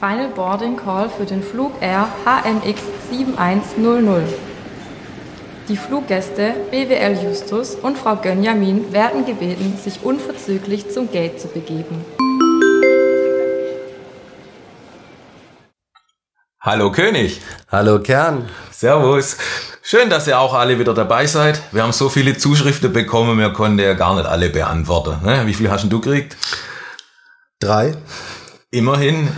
Final Boarding Call für den Flug Air HMX 7100. Die Fluggäste BWL Justus und Frau Gönjamin werden gebeten, sich unverzüglich zum Gate zu begeben. Hallo König. Hallo Kern. Servus. Schön, dass ihr auch alle wieder dabei seid. Wir haben so viele Zuschriften bekommen, wir konnten ja gar nicht alle beantworten. Ne? Wie viel hast denn du gekriegt? Drei. Immerhin.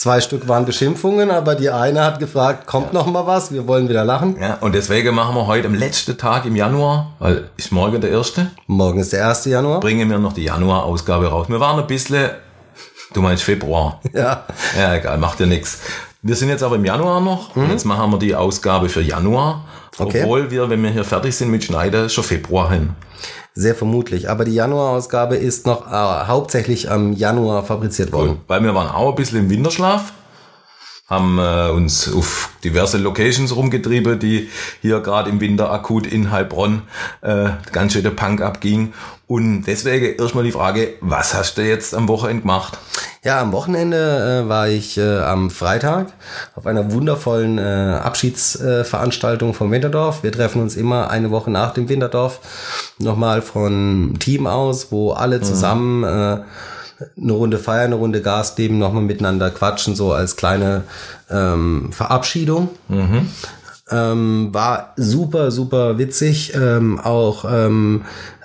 Zwei Stück waren Beschimpfungen, aber die eine hat gefragt, kommt noch mal was? Wir wollen wieder lachen. Ja, und deswegen machen wir heute am letzten Tag im Januar, weil ist morgen der erste. Morgen ist der 1. Januar. Bringen wir noch die Januar-Ausgabe raus. Wir waren ein bisschen, du meinst Februar. Ja. Ja, egal, macht ja nichts. Wir sind jetzt aber im Januar noch und jetzt machen wir die Ausgabe für Januar. Okay. Obwohl wir, wenn wir hier fertig sind mit Schneiden, schon Februar hin. Sehr vermutlich. Aber die Januarausgabe ist noch äh, hauptsächlich am Januar fabriziert worden. Weil wir waren auch ein bisschen im Winterschlaf, haben äh, uns auf diverse Locations rumgetrieben, die hier gerade im Winter akut in Heilbronn äh, ganz schön der Punk abging. Und deswegen erstmal die Frage, was hast du jetzt am Wochenende gemacht? Ja, am Wochenende äh, war ich äh, am Freitag auf einer wundervollen äh, Abschiedsveranstaltung vom Winterdorf. Wir treffen uns immer eine Woche nach dem Winterdorf nochmal von Team aus, wo alle zusammen äh, eine Runde feiern, eine Runde Gas geben, nochmal miteinander quatschen, so als kleine ähm, Verabschiedung. Ähm, war super, super witzig. Ähm, auch ähm,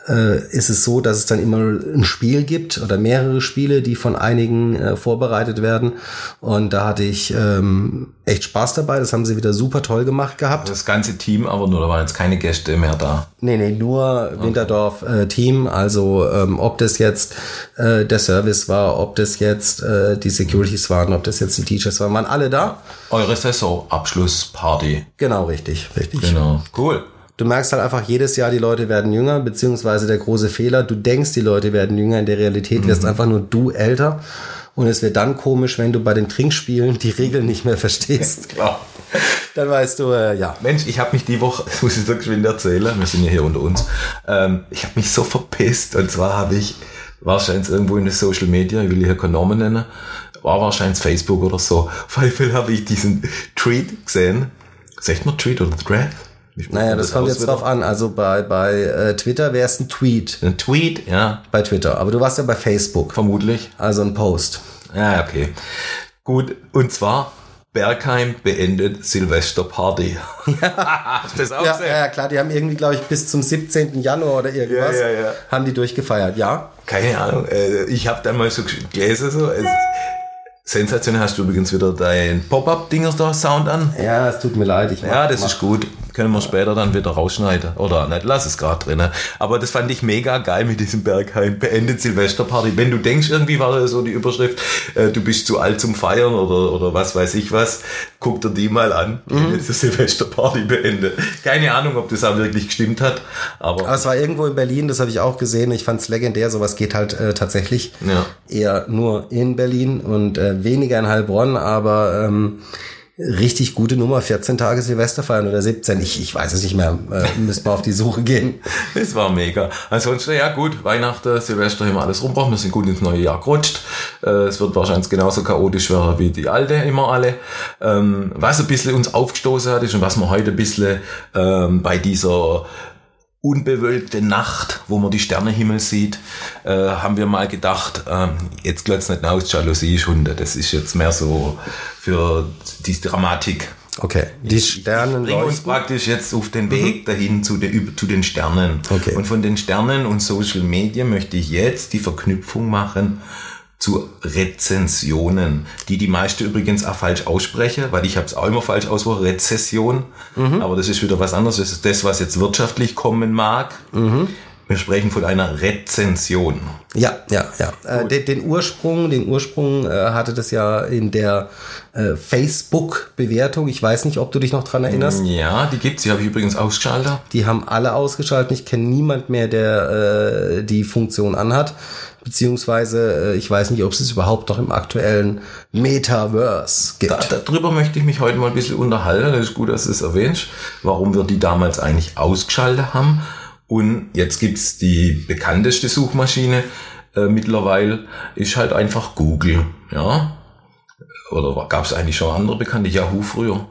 äh, ist es so, dass es dann immer ein Spiel gibt oder mehrere Spiele, die von einigen äh, vorbereitet werden. Und da hatte ich ähm, echt Spaß dabei. Das haben sie wieder super toll gemacht gehabt. Das ganze Team, aber nur, da waren jetzt keine Gäste mehr da. Nee, nee, nur Winterdorf äh, Team. Also ähm, ob das jetzt äh, der Service war, ob das jetzt äh, die Securities waren, ob das jetzt die Teachers waren, waren alle da. Eure Saisonabschlussparty. Genau, richtig, richtig. Genau. Cool. Du merkst halt einfach jedes Jahr, die Leute werden jünger, beziehungsweise der große Fehler, du denkst, die Leute werden jünger, in der Realität wirst einfach nur du älter. Und es wird dann komisch, wenn du bei den Trinkspielen die Regeln nicht mehr verstehst. Klar. Dann weißt du, äh, ja. Mensch, ich habe mich die Woche, das muss ich so geschwind erzählen, wir sind ja hier unter uns, ähm, ich habe mich so verpisst. Und zwar habe ich wahrscheinlich irgendwo in den Social Media, ich will hier keinen Namen nennen, war wahrscheinlich Facebook oder so. Auf jeden Fall habe ich diesen Tweet gesehen. Sagt man Tweet oder Thread? Ich Naja, das kommt aus jetzt drauf an. Also bei, bei äh, Twitter wäre es ein Tweet. Ein Tweet, ja, Bei Twitter. Aber du warst ja bei Facebook. vermutlich. Also ein Post. Ja, okay. Gut, und zwar Bergheim beendet Silvesterparty. Hast du das auch Ja, gesehen? ja, ja, klar, die haben irgendwie, glaube ich, bis zum 17. Januar oder irgendwas, Ja, ja, ja. haben die durchgefeiert, ja. Keine Ahnung. Äh, ich habe dann mal so gelesen, so. Sensationell hast du übrigens wieder dein Pop-Up-Dingers da Sound an. Ja, es tut mir leid. Ich Ja, das mach- ist gut. Können wir später dann wieder rausschneiden. Oder nicht, lass es gerade drin. Aber das fand ich mega geil mit diesem Bergheim. Beendet Silvesterparty. Wenn du denkst, irgendwie war das so die Überschrift, äh, du bist zu alt zum Feiern oder, oder was weiß ich was, guck dir die mal an. Die haben jetzt die Silvesterparty beendet. Keine Ahnung, ob das auch wirklich gestimmt hat. Aber Aber es war irgendwo in Berlin, das habe ich auch gesehen. Ich fand es legendär. Sowas geht halt äh, tatsächlich Ja. eher nur in Berlin und äh, weniger in Heilbronn, aber ähm, richtig gute Nummer. 14 Tage Silvester feiern oder 17. Ich, ich weiß es nicht mehr. Äh, müssten wir auf die Suche gehen. Das war mega. Ansonsten, ja gut, Weihnachten, Silvester haben wir alles rumgebracht. Wir sind gut ins neue Jahr gerutscht. Äh, es wird wahrscheinlich genauso chaotisch werden wie die alte immer alle. Ähm, was ein bisschen uns aufgestoßen hat, ist und was man heute ein bisschen ähm, bei dieser unbewölkte Nacht, wo man die Sternenhimmel sieht, äh, haben wir mal gedacht, ähm, jetzt glotzt nicht aus, Jalousie ist Hunde. Das ist jetzt mehr so für die Dramatik. Okay. Die Sternen Bring uns leuchten. praktisch jetzt auf den Weg dahin zu den, über- zu den Sternen. Okay. Und von den Sternen und Social Media möchte ich jetzt die Verknüpfung machen zu Rezensionen, die die meiste übrigens auch falsch ausspreche, weil ich habe es auch immer falsch ausgesprochen, Rezession, aber das ist wieder was anderes, das ist das, was jetzt wirtschaftlich kommen mag. Wir sprechen von einer Rezension. Ja, ja, ja. Äh, den, den Ursprung, den Ursprung äh, hatte das ja in der äh, Facebook-Bewertung. Ich weiß nicht, ob du dich noch dran erinnerst. Ja, die gibt's, die habe ich übrigens ausgeschaltet. Die haben alle ausgeschaltet. Ich kenne niemand mehr, der äh, die Funktion anhat. Beziehungsweise äh, ich weiß nicht, ob es es überhaupt noch im aktuellen Metaverse gibt. Da, darüber möchte ich mich heute mal ein bisschen unterhalten. Das ist gut, dass du es erwähnst, warum wir die damals eigentlich ausgeschaltet haben. Und jetzt gibt's die bekannteste Suchmaschine äh, mittlerweile, ist halt einfach Google. Ja, oder gab es eigentlich schon andere bekannte? Yahoo früher.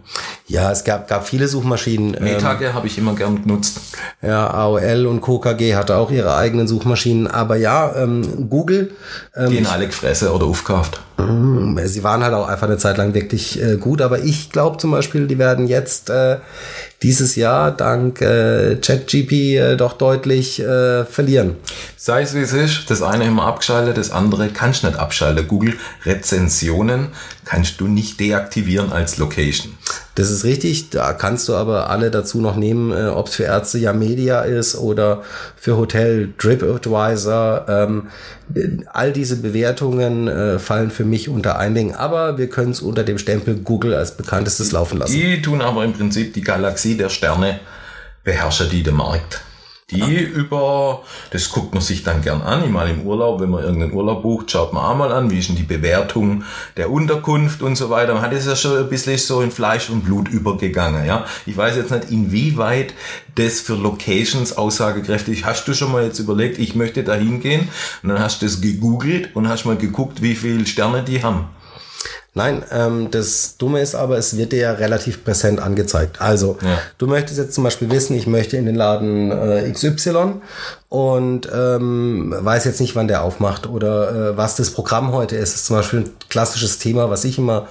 Ja, es gab, gab viele Suchmaschinen. ähm, Metage habe ich immer gern genutzt. Ja, AOL und KKG hatte auch ihre eigenen Suchmaschinen. Aber ja, ähm, Google, ähm, Die in alle gefressen oder aufgekauft. Mm, Sie waren halt auch einfach eine Zeit lang wirklich äh, gut, aber ich glaube zum Beispiel, die werden jetzt äh, dieses Jahr dank äh, ChatGP äh, doch deutlich äh, verlieren. Sei es wie es ist, das eine immer abgeschaltet, das andere kannst du nicht abschalten. Google Rezensionen kannst du nicht deaktivieren als Location. Das ist richtig, da kannst du aber alle dazu noch nehmen, äh, ob es für Ärzte ja Media ist oder für Hotel TripAdvisor. Ähm, äh, all diese Bewertungen äh, fallen für mich unter ein Ding, aber wir können es unter dem Stempel Google als bekanntestes laufen lassen. Die tun aber im Prinzip die Galaxie der Sterne beherrschen die den Markt. Die über, das guckt man sich dann gern an, mal im Urlaub, wenn man irgendeinen Urlaub bucht, schaut man auch mal an, wie ist denn die Bewertung der Unterkunft und so weiter. Man hat es ja schon ein bisschen so in Fleisch und Blut übergegangen, ja. Ich weiß jetzt nicht, inwieweit das für Locations aussagekräftig ist. Hast du schon mal jetzt überlegt, ich möchte da hingehen und dann hast du das gegoogelt und hast mal geguckt, wie viele Sterne die haben. Nein, ähm, das Dumme ist aber, es wird dir ja relativ präsent angezeigt. Also, Ja. du möchtest jetzt zum Beispiel wissen, ich möchte in den Laden äh, XY und ähm, weiß jetzt nicht, wann der aufmacht oder äh, was das Programm heute ist. Das ist zum Beispiel ein klassisches Thema, was ich immer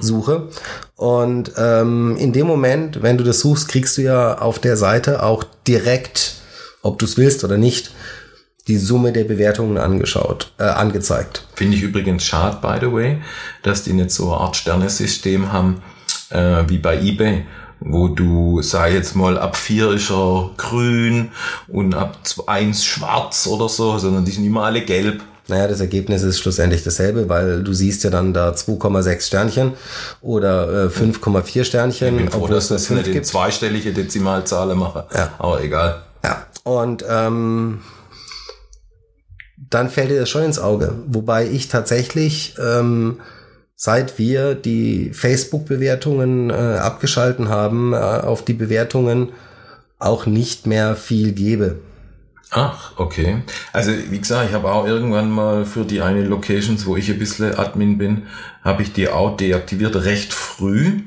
suche. Und ähm, in dem Moment, wenn du das suchst, kriegst du ja auf der Seite auch direkt, ob du es willst oder nicht, die Summe der Bewertungen angeschaut, äh, angezeigt. Finde ich übrigens schade, by the way, dass die nicht so eine Art Sternesystem haben äh, wie bei eBay, wo du, sei jetzt mal, ab vier ist er grün und ab eins schwarz oder so, sondern die sind immer alle gelb. Naja, das Ergebnis ist schlussendlich dasselbe, weil du siehst ja dann da 2,6 Sternchen oder äh, 5,4 Sternchen, Ich bin froh, obwohl dass das 5 nicht in gibt. zweistellige Dezimalzahlen machen. Ja. Aber egal. Ja, und ähm, dann fällt dir das schon ins Auge. Wobei ich tatsächlich, ähm, seit wir die Facebook-Bewertungen äh, abgeschalten haben, äh, auf die Bewertungen auch nicht mehr viel gebe. Ach, okay. Also wie gesagt, ich habe auch irgendwann mal für die eine Locations, wo ich ein bisschen Admin bin, habe ich die auch deaktiviert recht früh,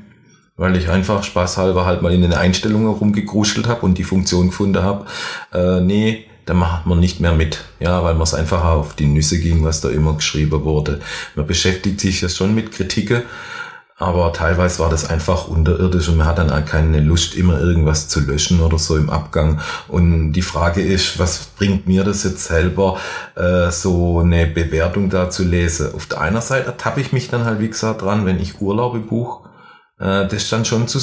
weil ich einfach spaßhalber halt mal in den Einstellungen rumgegruschelt habe und die Funktion gefunden habe, äh, nee, da macht man nicht mehr mit. Ja, weil man es einfach auf die Nüsse ging, was da immer geschrieben wurde. Man beschäftigt sich ja schon mit Kritiken, aber teilweise war das einfach unterirdisch und man hat dann auch keine Lust, immer irgendwas zu löschen oder so im Abgang. Und die Frage ist, was bringt mir das jetzt selber, äh, so eine Bewertung da zu lesen? Auf der einen Seite ertappe ich mich dann halt, wie gesagt, dran, wenn ich Urlaube buche, äh, das dann schon zu,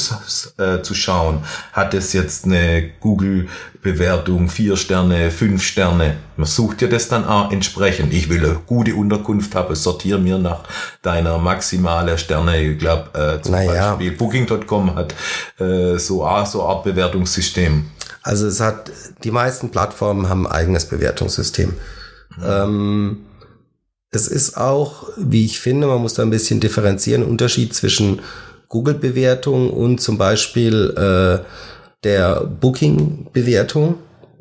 äh, zu schauen. Hat es jetzt eine Google-Bewertung, vier Sterne, fünf Sterne? Man sucht ja das dann auch entsprechend. Ich will eine gute Unterkunft haben, sortiere mir nach deiner maximale Sterne. Ich glaube, äh, zum Naja. Beispiel Booking.com hat äh, so, auch so Art Bewertungssystem. Also es hat, die meisten Plattformen haben ein eigenes Bewertungssystem. Ähm, es ist auch, wie ich finde, man muss da ein bisschen differenzieren, Unterschied zwischen Google-Bewertung und zum Beispiel äh, der Booking-Bewertung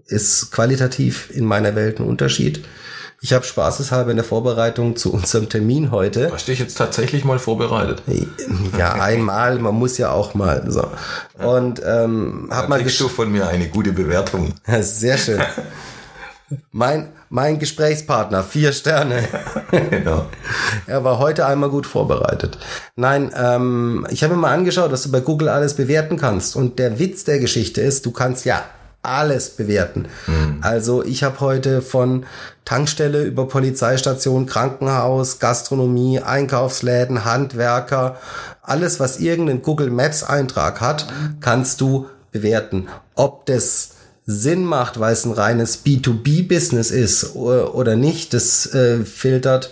ist qualitativ in meiner Welt ein Unterschied. Ich habe spaßeshalber in der Vorbereitung zu unserem Termin heute Hast du dich jetzt tatsächlich mal vorbereitet? ja, einmal, man muss ja auch mal so. Und ähm, hab mal Kriegst du von mir eine gute Bewertung? Sehr schön. Mein, mein Gesprächspartner, vier Sterne. ja. Er war heute einmal gut vorbereitet. Nein, ähm, ich habe mir mal angeschaut, dass du bei Google alles bewerten kannst. Und der Witz der Geschichte ist, du kannst ja alles bewerten. Also ich habe heute von Tankstelle über Polizeistation, Krankenhaus, Gastronomie, Einkaufsläden, Handwerker, alles, was irgendeinen Google Maps Eintrag hat, kannst du bewerten. Ob das Sinn macht, weil es ein reines B2B-Business ist oder nicht, das äh, filtert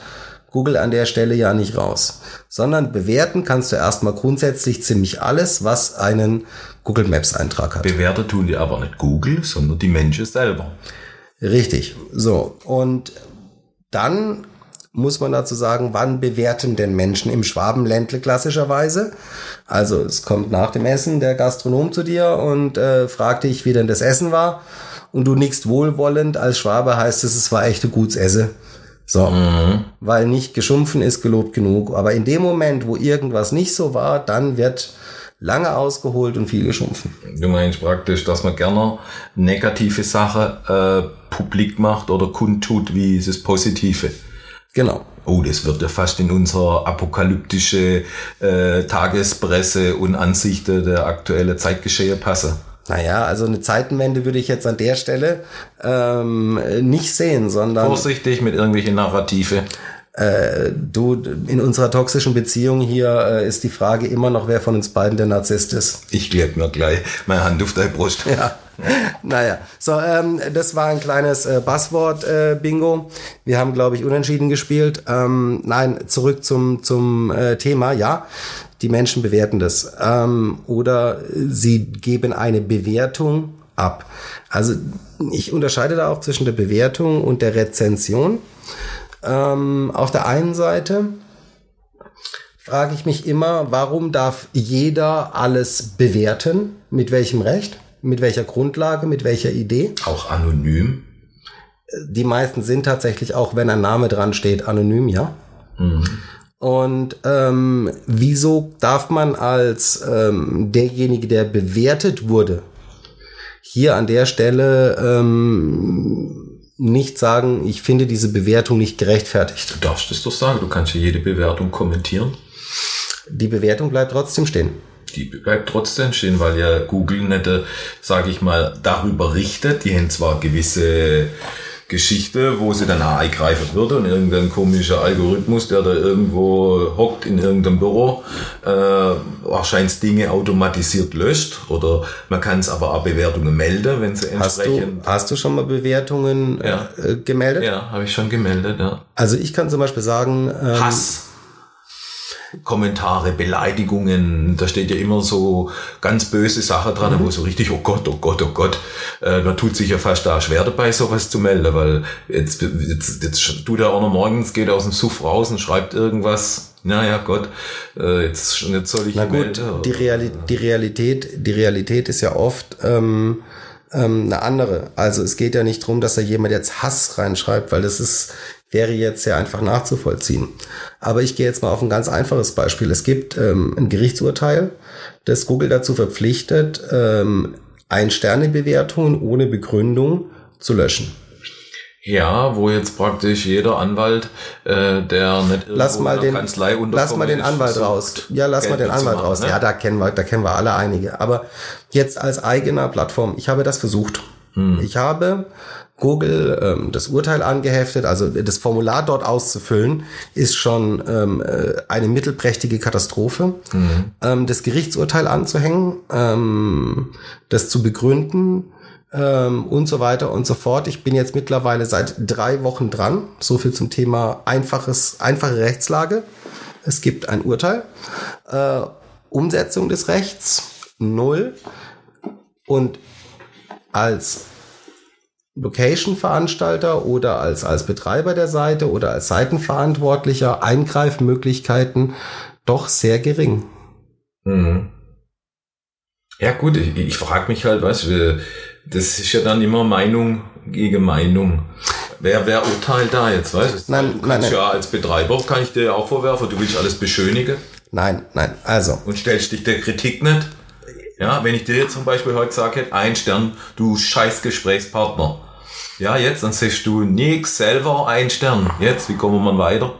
Google an der Stelle ja nicht raus. Sondern bewerten kannst du erstmal grundsätzlich ziemlich alles, was einen Google Maps Eintrag hat. Bewertet tun die aber nicht Google, sondern die Menschen selber. Richtig. So. Und dann muss man dazu sagen, wann bewerten denn Menschen im Schwabenländle klassischerweise? Also es kommt nach dem Essen der Gastronom zu dir und äh, fragt dich, wie denn das Essen war. Und du nickst wohlwollend. Als Schwabe heißt es, es war echt ein gutes Esse. Und dann sagst du, ja, das war echt gut. Und So, weil nicht geschumpfen ist gelobt genug. Aber in dem Moment, wo irgendwas nicht so war, dann wird lange ausgeholt und viel geschumpfen. Du meinst praktisch, dass man gerne negative Sachen äh, publik macht oder kundtut, wie ist es Positive. Genau. Oh, das wird ja fast in unsere apokalyptische äh, Tagespresse und Ansichten der aktuellen Zeitgeschehe passen. Naja, also eine Zeitenwende würde ich jetzt an der Stelle ähm, nicht sehen, sondern Vorsichtig mit irgendwelchen Narrative. Äh, du, in unserer toxischen Beziehung hier äh, ist die Frage immer noch, wer von uns beiden der Narzisst ist. Ich kleb mir gleich meine Hand auf deine Brust. Ja. Naja, so, ähm, das war ein kleines äh, Buzzword-Bingo. Wir haben, glaube ich, unentschieden gespielt. Ähm, nein, zurück zum, zum äh, Thema. Ja, die Menschen bewerten das. Ähm, oder sie geben eine Bewertung ab. Also ich unterscheide da auch zwischen der Bewertung und der Rezension. Ähm, auf der einen Seite frage ich mich immer, warum darf jeder alles bewerten? Mit welchem Recht? Mit welcher Grundlage? Mit welcher Idee? Auch anonym. Die meisten sind tatsächlich auch, wenn ein Name dran steht, anonym, ja. Und ähm, wieso darf man als ähm, derjenige, der bewertet wurde, hier an der Stelle ähm, nicht sagen, ich finde diese Bewertung nicht gerechtfertigt? Du darfst es doch sagen, du kannst ja jede Bewertung kommentieren. Die Bewertung bleibt trotzdem stehen. Die bleibt trotzdem stehen, weil ja Google nicht, sage ich mal, darüber richtet. Die haben zwar gewisse Geschichte, wo sie dann eingreifen würde und irgendein komischer Algorithmus, der da irgendwo hockt in irgendeinem Büro, äh, wahrscheinlich Dinge automatisiert löscht oder man kann es aber auch Bewertungen melden, wenn sie Hast du, entsprechend... hast du schon mal Bewertungen Ja. äh, gemeldet? Ja, habe ich schon gemeldet, ja. Also ich kann zum Beispiel sagen, ähm, Hass. Kommentare, Beleidigungen, da steht ja immer so ganz böse Sachen dran, wo so richtig, oh Gott, oh Gott, oh Gott, äh, man tut sich ja fast da schwer dabei, sowas zu melden, weil jetzt, jetzt, jetzt tut er auch noch morgens, geht aus dem Suff raus und schreibt irgendwas, naja Gott, äh, jetzt, jetzt soll ich Na gut, melden. die, Reali die Realität, die Realität ist ja oft ähm, ähm, eine andere. Also es geht ja nicht drum, dass da jemand jetzt Hass reinschreibt, weil das ist wäre jetzt ja einfach nachzuvollziehen. Aber ich gehe jetzt mal auf ein ganz einfaches Beispiel. Es gibt ähm, ein Gerichtsurteil, das Google dazu verpflichtet, ähm, Ein-Sterne-Bewertungen ohne Begründung zu löschen. Ja, wo jetzt praktisch jeder Anwalt, äh, der nicht Lass mal in den, Kanzlei lass mal den Anwalt versucht, raus. Ja, lass mal Geld den Anwalt mitzumachen, raus. ne? Ja, da kennen wir, da kennen wir alle einige. Aber jetzt als eigener Plattform, ich habe das versucht. Hm. Ich habe Google ähm, das Urteil angeheftet, also das Formular dort auszufüllen, ist schon ähm, äh, eine mittelprächtige Katastrophe. Hm. Ähm, das Gerichtsurteil anzuhängen, ähm, das zu begründen, ähm, und so weiter und so fort. Ich bin jetzt mittlerweile seit drei Wochen dran. So viel zum Thema einfaches, einfache Rechtslage. Es gibt ein Urteil. Äh, Umsetzung des Rechts null. Und als Location-Veranstalter oder als, als Betreiber der Seite oder als Seitenverantwortlicher Eingreifmöglichkeiten doch sehr gering. Mhm. Ja gut, ich, ich frage mich halt, was das ist ja dann immer Meinung gegen Meinung. Wer, wer urteilt da jetzt, weißt du? Nein, du nein, nein. ja als Betreiber, kann ich dir ja auch vorwerfen, du willst alles beschönigen Nein, nein. Also, und stellst dich der Kritik nicht. Ja, wenn ich dir jetzt zum Beispiel heute sage, ein Stern, du scheiß Gesprächspartner. Ja, jetzt, dann sagst du nix, selber ein Stern. Jetzt, wie kommen wir weiter?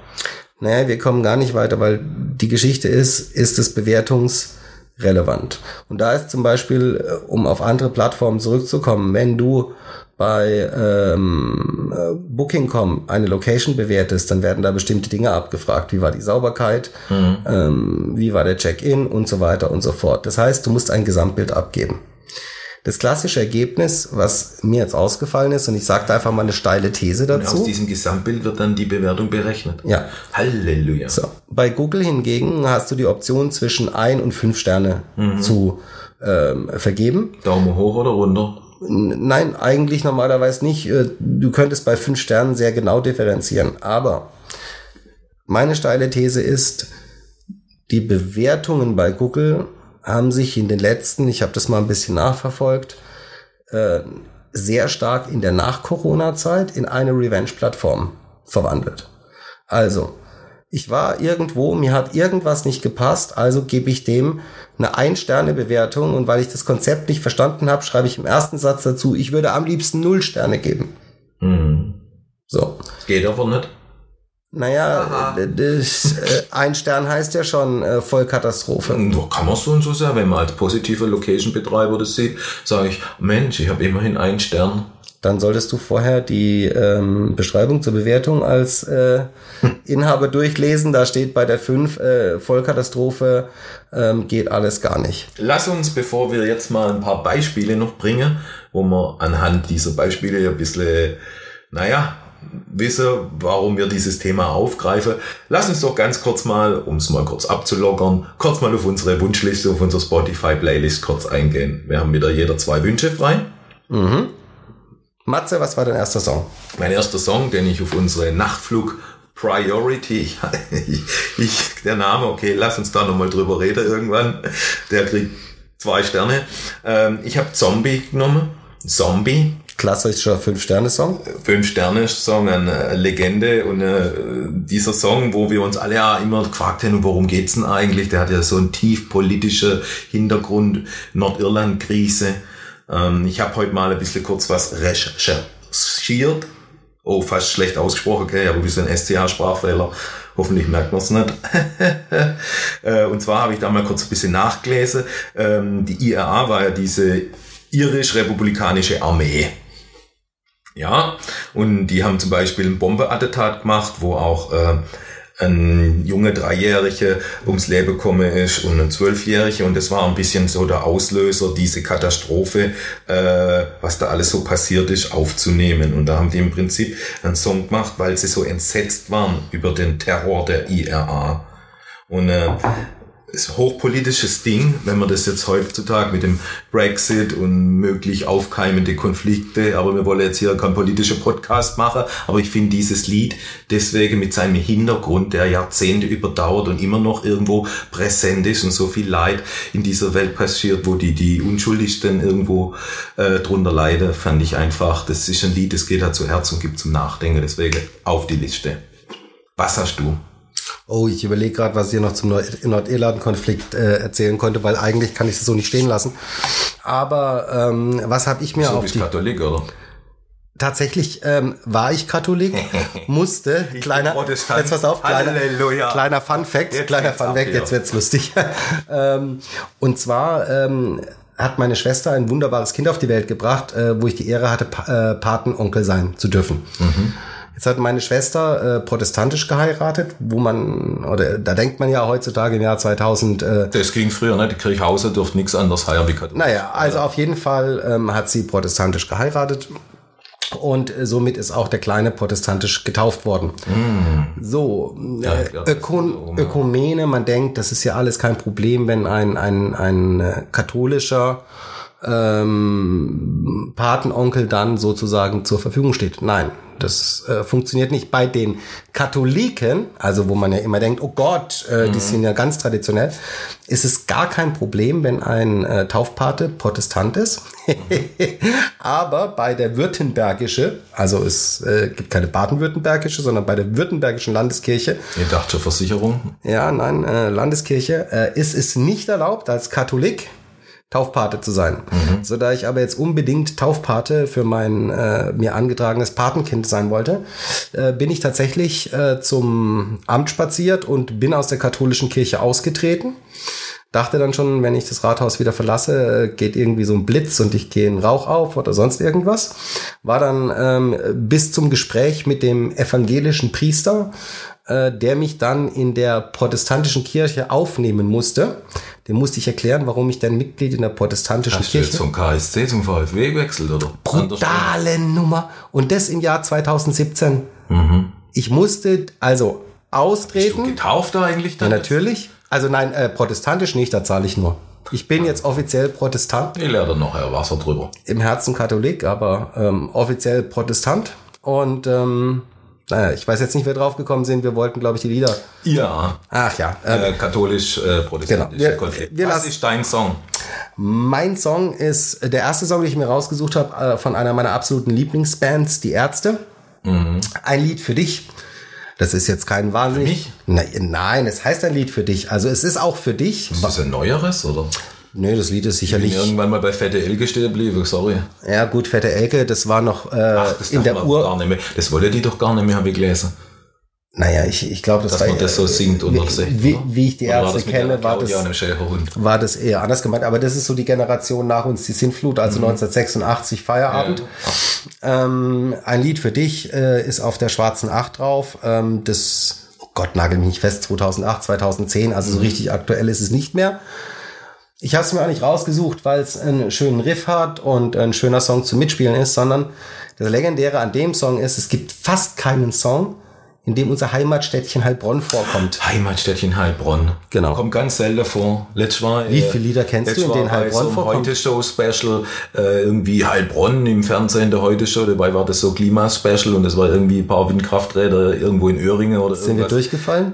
Naja, wir kommen gar nicht weiter, weil die Geschichte ist, ist es bewertungsrelevant. Und da ist zum Beispiel, äh, um auf andere Plattformen zurückzukommen, wenn du bei ähm, äh, Booking.com eine Location bewertest, dann werden da bestimmte Dinge abgefragt. Wie war die Sauberkeit? Ähm, wie war der Check-in? Und so weiter und so fort. Das heißt, du musst ein Gesamtbild abgeben. Das klassische Ergebnis, was mir jetzt ausgefallen ist, und ich sagte einfach mal eine steile These Und dazu. aus diesem Gesamtbild wird dann die Bewertung berechnet. Ja. Halleluja. So. Bei Google hingegen hast du die Option zwischen ein und fünf Sterne zu ähm, vergeben. Daumen hoch oder runter? Nein, eigentlich normalerweise nicht. Äh, Du könntest bei fünf Sternen sehr genau differenzieren. Aber meine steile These ist, die Bewertungen bei Google haben sich in den letzten, ich habe das mal ein bisschen nachverfolgt, äh, sehr stark in der Nach-Corona-Zeit in eine Revenge-Plattform verwandelt. Also, ich war irgendwo, mir hat irgendwas nicht gepasst, also gebe ich dem eine Ein-Sterne-Bewertung und weil ich das Konzept nicht verstanden habe, schreibe ich im ersten Satz dazu, ich würde am liebsten null Sterne geben. Mhm. So. Geht aber nicht. Naja, das, äh, ein Stern heißt ja schon äh, Vollkatastrophe. Da kann man so und so sagen, wenn man als positiver Location-Betreiber das sieht, sage ich, Mensch, ich habe immerhin einen Stern. Dann solltest du vorher die ähm, Beschreibung zur Bewertung als äh, Inhaber durchlesen. Da steht bei der 5 äh, Vollkatastrophe ähm, geht alles gar nicht. Lass uns, bevor wir jetzt mal ein paar Beispiele noch bringen, wo wir anhand dieser Beispiele ein bisschen, naja, wissen, warum wir dieses Thema aufgreifen. Lass uns doch ganz kurz mal, um es mal kurz abzulockern, kurz mal auf unsere Wunschliste, auf unsere Spotify-Playlist kurz eingehen. Wir haben wieder jeder zwei Wünsche frei. Mhm. Matze, was war dein erster Song? Mein erster Song, den ich auf unsere Nachtflug Priority, ich, ich, der Name, okay, lass uns da nochmal drüber reden irgendwann. Der kriegt zwei Sterne. Ähm, ich habe Zombie genommen. Zombie. Klassischer Fünf-Sterne-Song. Fünf-Sterne-Song, eine Legende und äh, dieser Song, wo wir uns alle ja immer gefragt haben, worum geht's denn eigentlich? Der hat ja so einen tief politischer Hintergrund, Nordirland-Krise. Ähm, ich habe heute mal ein bisschen kurz was recherchiert. Oh, fast schlecht ausgesprochen, okay, aber ein bisschen SCH-Sprachfehler. Hoffentlich merkt man es nicht. Äh, und zwar habe ich da mal kurz ein bisschen nachgelesen. Ähm, die IRA war ja diese irisch-republikanische Armee. Ja, und die haben zum Beispiel ein Bombeattentat gemacht, wo auch äh, ein junge Dreijährige ums Leben gekommen ist und ein Zwölfjähriger und das war ein bisschen so der Auslöser, diese Katastrophe, äh, was da alles so passiert ist, aufzunehmen. Und da haben die im Prinzip einen Song gemacht, weil sie so entsetzt waren über den Terror der IRA. Und äh, ist hochpolitisches Ding, wenn man das jetzt heutzutage mit dem Brexit und möglich aufkeimende Konflikte, aber wir wollen jetzt hier keinen politischen Podcast machen, aber ich finde dieses Lied deswegen mit seinem Hintergrund, der Jahrzehnte überdauert und immer noch irgendwo präsent ist und so viel Leid in dieser Welt passiert, wo die, die Unschuldigsten irgendwo äh, drunter leiden, fand ich einfach, das ist ein Lied, das geht halt zu Herz und gibt zum Nachdenken, deswegen auf die Liste. Was hast du? Oh, ich überlege gerade, was ich hier noch zum Nordirland-Konflikt äh, erzählen konnte, weil eigentlich kann ich es so nicht stehen lassen. Aber ähm, was habe ich mir So auf bist die... Katholik, oder? Tatsächlich ähm, war ich Katholik, musste, Ich kleiner, jetzt pass auf, kleiner, Halleluja. kleiner Fun Fact, Jetzt kleiner Fun Fact, jetzt wird's lustig. ähm, und zwar ähm, hat meine Schwester ein wunderbares Kind auf die Welt gebracht, äh, wo ich die Ehre hatte, pa äh, Patenonkel sein zu dürfen. Mhm. Jetzt hat meine Schwester äh, protestantisch geheiratet, wo man, oder da denkt man ja heutzutage im Jahr 2000, äh, Das ging früher, ne? Die Kirchhauser dürften nichts anderes heiraten wie naja, also auf jeden Fall ähm, hat sie protestantisch geheiratet. Und äh, somit ist auch der Kleine protestantisch getauft worden. So, Mm. Ja, äh, ist Ökon so, ja. Ökumene, man denkt, das ist ja alles kein Problem, wenn ein, ein, ein äh, katholischer ähm, Patenonkel dann sozusagen zur Verfügung steht. Nein, das äh, funktioniert nicht. Bei den Katholiken, also wo man ja immer denkt, oh Gott, äh, die sind ja ganz traditionell, ist es gar kein Problem, wenn ein äh, Taufpate Protestant ist. Aber bei der württembergische, also es äh, gibt keine baden-württembergische, sondern bei der württembergischen Landeskirche, Ihr dacht zur Versicherung? ja, nein, äh, Landeskirche, äh, ist es nicht erlaubt, als Katholik Taufpate zu sein. So da ich aber jetzt unbedingt Taufpate für mein äh, mir angetragenes Patenkind sein wollte, äh, bin ich tatsächlich äh, zum Amt spaziert und bin aus der katholischen Kirche ausgetreten. Dachte dann schon, wenn ich das Rathaus wieder verlasse, äh, geht irgendwie so ein Blitz und ich gehe in Rauch auf oder sonst irgendwas. War dann ähm, bis zum Gespräch mit dem evangelischen Priester, äh, der mich dann in der protestantischen Kirche aufnehmen musste. Dem musste ich erklären, warum ich denn Mitglied in der protestantischen Hast du jetzt Kirche. vom KSC zum VfW gewechselt, oder? Brutale Nummer. Und das im Jahr 2017. Ich musste also Bist du austreten. getauft eigentlich Ja, dann? natürlich. Also nein, äh, protestantisch nicht, da zahle ich nur. Ich bin jetzt offiziell Protestant, Ich lerne noch Herr Wasser drüber. im Herzen Katholik, aber ähm, offiziell Protestant. Und ähm, naja, ich weiß jetzt nicht, wer drauf gekommen sind. Wir wollten, glaube ich, die Lieder. Ja, Ach ja, äh, äh, katholisch, äh, protestantisch. Genau. Wir- Konflikt. wir Was ist dein Song? Mein Song ist der erste Song, den ich mir rausgesucht habe, äh, von einer meiner absoluten Lieblingsbands, Die Ärzte. Ein Lied für dich. Das ist jetzt kein wahnsinnig. mich? Nein, nein, es heißt ein Lied für dich. Also es ist auch für dich. Ist das ein neueres, oder? Nö, das Lied ist Ich bin sicherlich. irgendwann mal bei Fette Elke stehen geblieben, sorry. Ja, gut, Fette Elke, das war noch äh, Ach, das in der Uhr. gar nicht mehr. Das wollte die doch gar nicht mehr, habe ich gelesen. Naja, ich, ich glaube, das Dass war. man das so singt unter sich. wie, wie ich die Oder Ärzte kenne, war das, und war das eher anders gemeint. Aber das ist so die Generation nach uns, die Sintflut, also 1986 Feierabend. Ähm, ein Lied für dich äh, ist auf der schwarzen Acht drauf. Ähm, das, oh Gott, nagel mich nicht fest, 2008, 2010, also so richtig aktuell ist es nicht mehr. Ich habe es mir auch nicht rausgesucht, weil es einen schönen Riff hat und ein schöner Song zum Mitspielen ist, sondern das Legendäre an dem Song ist, es gibt fast keinen Song, in dem unser Heimatstädtchen Heilbronn vorkommt. Heimatstädtchen Heilbronn. Genau. Kommt ganz selten vor. Letztes Mal. Wie viele Lieder kennst letztes du, in denen Heilbronn so vorkommt? Heute-Show-Special, äh, irgendwie Heilbronn im Fernsehen der Heute-Show. Dabei war das so Klima-Special und das war irgendwie ein paar Windkrafträder irgendwo in Öhringen oder Sind wir irgendwas. durchgefallen?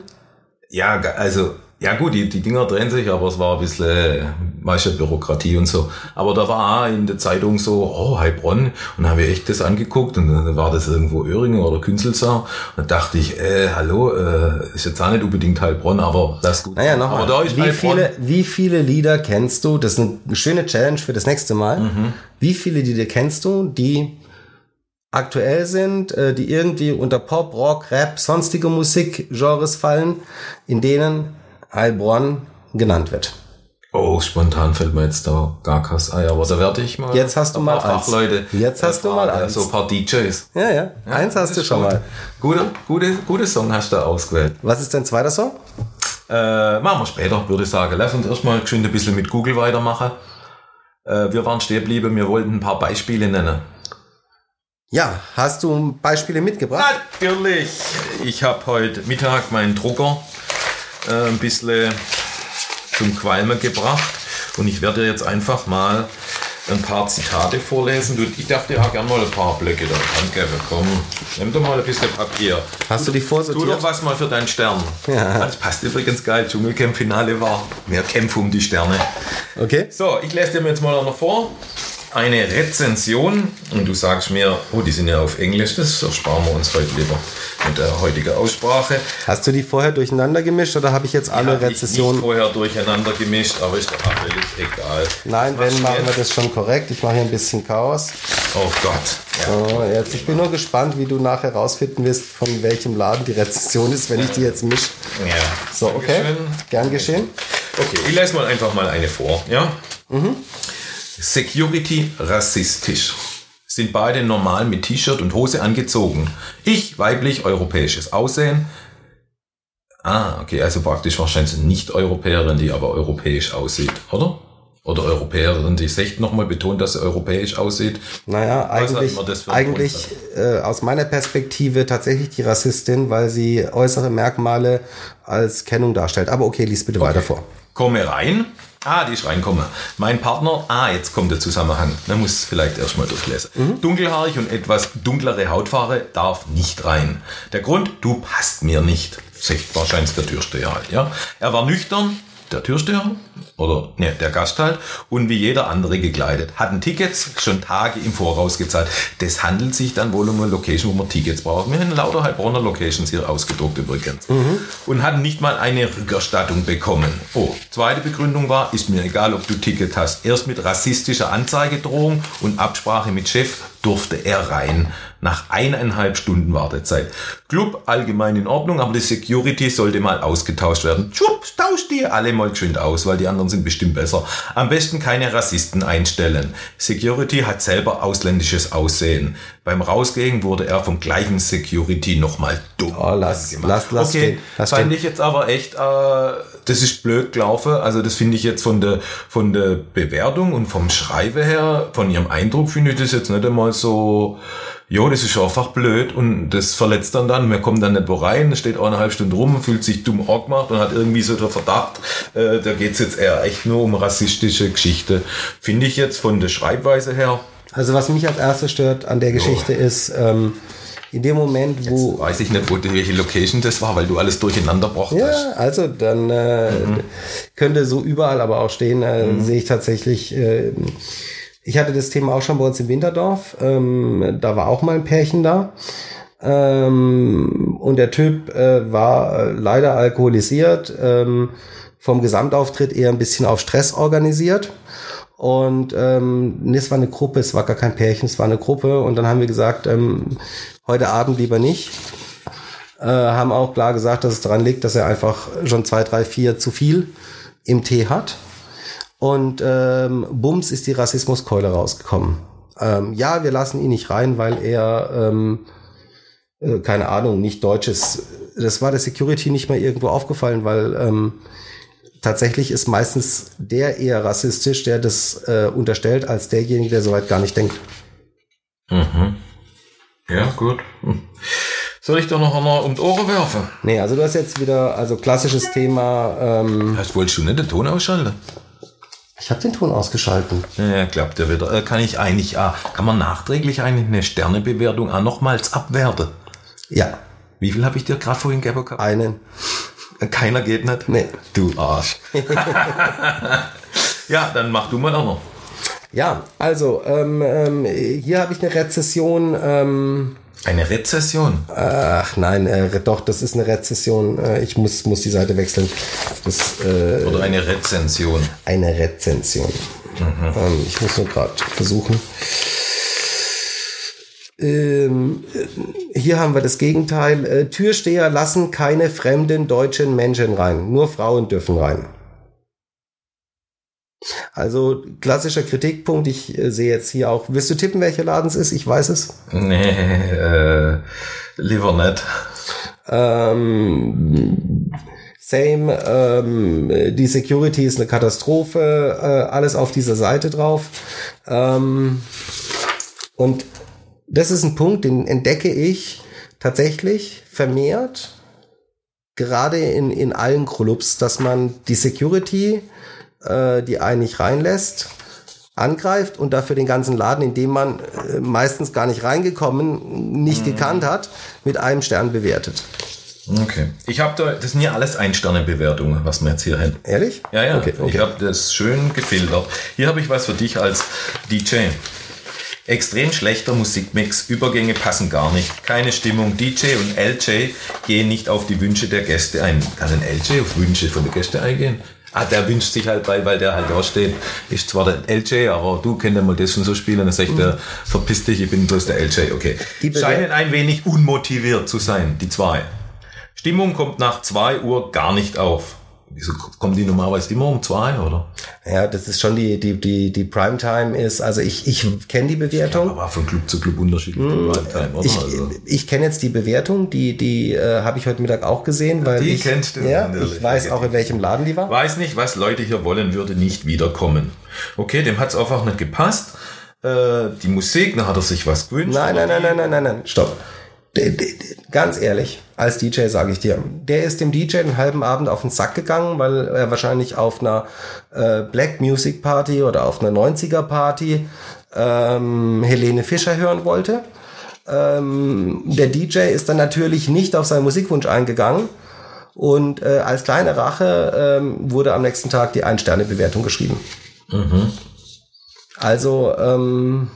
Ja, also, ja gut, die, die Dinger drehen sich, aber es war ein bisschen, weißt du, Bürokratie und so. Aber da war auch in der Zeitung so, oh, Heilbronn. Und dann habe ich echt das angeguckt und dann war das irgendwo Öhringen oder Künzelsau. Und dann dachte ich, äh, hallo, äh, ist jetzt auch nicht unbedingt Heilbronn, aber das ist gut. Naja, aber nochmal. da ist Wie Heilbronn. viele, wie viele Lieder kennst du? Das ist eine schöne Challenge für das nächste Mal. Mhm. Wie viele Lieder kennst du, die aktuell sind, äh, die irgendwie unter Pop, Rock, Rap, sonstige Musikgenres fallen, in denen Heilbronn genannt wird? Oh, spontan fällt mir jetzt da gar keins ein, aber da werde ich mal. Jetzt hast du mal eins. Fachleute. Jetzt hast du äh, mal fragen, eins. So ein paar DJs. Ja, ja. Eins hast du schon gut. mal. Gute, gute, gute Song hast du ausgewählt. Was ist dein zweiter Song? Äh, machen wir später, würde ich sagen. Lass uns erstmal schön ein bisschen mit Google weitermachen. Äh, wir waren stehen geblieben, wir wollten ein paar Beispiele nennen. Ja, hast du Beispiele mitgebracht? Natürlich! Ich habe heute Mittag meinen Drucker äh, ein bisschen zum Qualmen gebracht und ich werde jetzt einfach mal ein paar Zitate vorlesen. Du, ich darf dir auch gerne mal ein paar Blöcke da angeben. Komm, nimm doch mal ein bisschen Papier. Hast du die Tu vorsortiert? doch was mal für deinen Stern. Ja. Das passt übrigens geil. Dschungelcamp-Finale war mehr Kämpfe um die Sterne. Okay. So, ich lese dir jetzt mal noch vor. Eine Rezension und du sagst mir, oh, die sind ja auf Englisch, das ersparen wir uns heute lieber mit der heutigen Aussprache. Hast du die vorher durcheinander gemischt oder habe ich jetzt alle Hab ich nicht Rezessionen? vorher durcheinander gemischt, aber ist doch völlig egal. Nein, wenn, machen wir das schon korrekt. Ich mache hier ein bisschen Chaos. Oh Gott. Ja. So, jetzt, ich bin nur gespannt, wie du nachher rausfinden wirst, von welchem Laden die Rezession ist, wenn ich die jetzt mische. ja. So, okay. Dankeschön. Gern geschehen. Okay, ich lese mal einfach mal eine vor. Ja? Security rassistisch. Sind beide normal mit T-Shirt und Hose angezogen. Ich weiblich europäisches Aussehen. Ah, okay, also praktisch wahrscheinlich eine Nicht-Europäerin, die aber europäisch aussieht, oder? Oder Europäerin, die sich nochmal betont, dass sie europäisch aussieht. Naja, Was eigentlich, eigentlich äh, aus meiner Perspektive tatsächlich die Rassistin, weil sie äußere Merkmale als Kennung darstellt. Aber okay, lies bitte weiter vor. Komme rein. Ah, die ist reinkommen. Mein Partner, ah, jetzt kommt der Zusammenhang. Man muss vielleicht erstmal durchlesen. Dunkelhaarig und etwas dunklere Hautfarbe darf nicht rein. Der Grund, du passt mir nicht. Sagt wahrscheinlich der Türsteher halt, ja. Er war nüchtern, der Türsteher, oder ne, der Gast halt, und wie jeder andere gekleidet. Hatten Tickets schon Tage im Voraus gezahlt. Das handelt sich dann wohl um eine Location, wo man Tickets braucht. Wir haben lauter Heilbronner Locations hier ausgedruckt übrigens. Und hatten nicht mal eine Rückerstattung bekommen. Oh, zweite Begründung war, ist mir egal, ob du Ticket hast. Erst mit rassistischer Anzeigedrohung und Absprache mit Chef durfte er rein. Nach eineinhalb Stunden Wartezeit. Club allgemein in Ordnung, aber die Security sollte mal ausgetauscht werden. Schupp, tausch die alle mal geschwind aus, weil die anderen sind bestimmt besser. Am besten keine Rassisten einstellen. Security hat selber ausländisches Aussehen. Beim Rausgehen wurde er vom gleichen Security nochmal dumm Oh, lass- angemacht. lass- lass okay, stehen, lass fand stehen. ich jetzt aber echt, äh, das ist blöd gelaufen. Also das finde ich jetzt von der von der Bewertung und vom Schreiben her, von ihrem Eindruck finde ich das jetzt nicht einmal so. Jo, das ist einfach blöd und das verletzt dann dann. Man kommt dann nicht wo rein, steht auch eine halbe Stunde rum, fühlt sich dumm angemacht und hat irgendwie so den Verdacht, äh, da geht's jetzt eher echt nur um rassistische Geschichte. Finde ich jetzt von der Schreibweise her, Also was mich als erstes stört an der Geschichte ist, ähm, in dem Moment, wo... weiß ich nicht, wo, welche Location das war, weil du alles durcheinander brauchtest. Ja, also dann äh, könnte so überall aber auch stehen, äh, sehe ich tatsächlich. Äh, ich hatte das Thema auch schon bei uns im Winterdorf. Ähm, da war auch mal ein Pärchen da. Ähm, und der Typ äh, war äh, leider alkoholisiert, ähm, vom Gesamtauftritt eher ein bisschen auf Stress organisiert. Und ähm, es war eine Gruppe, es war gar kein Pärchen, es war eine Gruppe. Und dann haben wir gesagt, ähm, heute Abend lieber nicht. Äh, haben auch klar gesagt, dass es daran liegt, dass er einfach schon zwei, drei, vier zu viel im Tee hat. Und ähm, bums ist die Rassismuskeule rausgekommen. Ähm, ja, wir lassen ihn nicht rein, weil er, ähm, äh, keine Ahnung, nicht deutsch ist. Das war der Security nicht mal irgendwo aufgefallen, weil ähm, tatsächlich ist meistens der eher rassistisch, der das äh, unterstellt, als derjenige, der soweit gar nicht denkt. Mhm. Ja, gut. Hm. Soll ich da noch einmal um die Ohren werfen? Nee, also du hast jetzt wieder, also klassisches Thema, ähm, Hast wolltest du nicht den Ton ausschalten? Ich habe den Ton ausgeschalten. Ja, klappt ja wieder. Äh, kann ich eigentlich, ah, kann man nachträglich eigentlich eine Sternebewertung auch nochmals abwerten? Ja, Wie viel habe ich dir gerade vorhin gegeben? einen. Keiner geht nicht? Nee. Du Arsch. ja, dann mach du mal auch noch. Ja, also ähm, ähm, hier habe ich eine Rezession. Ähm, Eine Rezession. ach nein, äh, doch, das ist eine Rezession. Äh, ich muss, muss die Seite wechseln. Das äh, Oder eine Rezension. eine Rezension. Ähm, ich muss nur gerade versuchen. Ähm, äh, hier haben wir das Gegenteil. Äh, Türsteher lassen keine fremden deutschen Menschen rein. Nur Frauen dürfen rein. Also klassischer Kritikpunkt. Ich äh, sehe jetzt hier auch. Willst du tippen, welcher Laden es ist? Ich weiß es. Nee, äh, lieber nicht. Ähm, same, ähm, die Security ist eine Katastrophe, äh, alles auf dieser Seite drauf. Ähm, und das ist ein Punkt, den entdecke ich tatsächlich vermehrt, gerade in, in allen Clubs, dass man die Security, äh, die einen nicht reinlässt, angreift und dafür den ganzen Laden, in dem man äh, meistens gar nicht reingekommen, nicht gekannt hat, mit einem Stern bewertet. Okay. Ich habe da, das sind ja alles Ein-Sterne-Bewertungen, was wir jetzt hier haben. Ehrlich? Ja, ja. Okay, okay. Ich habe das schön gefiltert. Hier habe ich was für dich als DJ. Extrem schlechter Musikmix, Übergänge passen gar nicht. Keine Stimmung. DJ und LJ gehen nicht auf die Wünsche der Gäste ein. Kann ein LJ auf Wünsche von der Gäste eingehen? Ah, der wünscht sich halt bei, weil der halt da steht. Ist zwar der LJ, aber du kennst ja mal das und so spielen. Dann sagt er, verpiss dich, ich bin bloß der LJ. Okay. Die Scheinen ein wenig unmotiviert zu sein, die zwei. Stimmung kommt nach zwei Uhr gar nicht auf. Wieso kommen die normalerweise immer um zwei, oder? Ja, das ist schon die, die, die, die Primetime ist, also ich, ich kenne die Bewertung. Aber von Club zu Club unterschiedlich. die Primetime, oder? Ich, also. ich kenne jetzt die Bewertung, die, die äh, habe ich heute Mittag auch gesehen, weil Die ich, kennst du ja, ich weiß auch in welchem Laden die war. Weiß nicht, was Leute hier wollen, würde nicht wiederkommen. Okay, dem hat's einfach nicht gepasst. Äh, die Musik, da hat er sich was gewünscht. Nein, nein, nein, nein, nein, nein, nein, stopp. Ganz ehrlich, als DJ sage ich dir, der ist dem DJ einen halben Abend auf den Sack gegangen, weil er wahrscheinlich auf einer äh, Black Music Party oder auf einer 90er Party ähm, Helene Fischer hören wollte. Ähm, der DJ ist dann natürlich nicht auf seinen Musikwunsch eingegangen und äh, als kleine Rache ähm, wurde am nächsten Tag die Ein-Sterne-Bewertung geschrieben. Also ähm,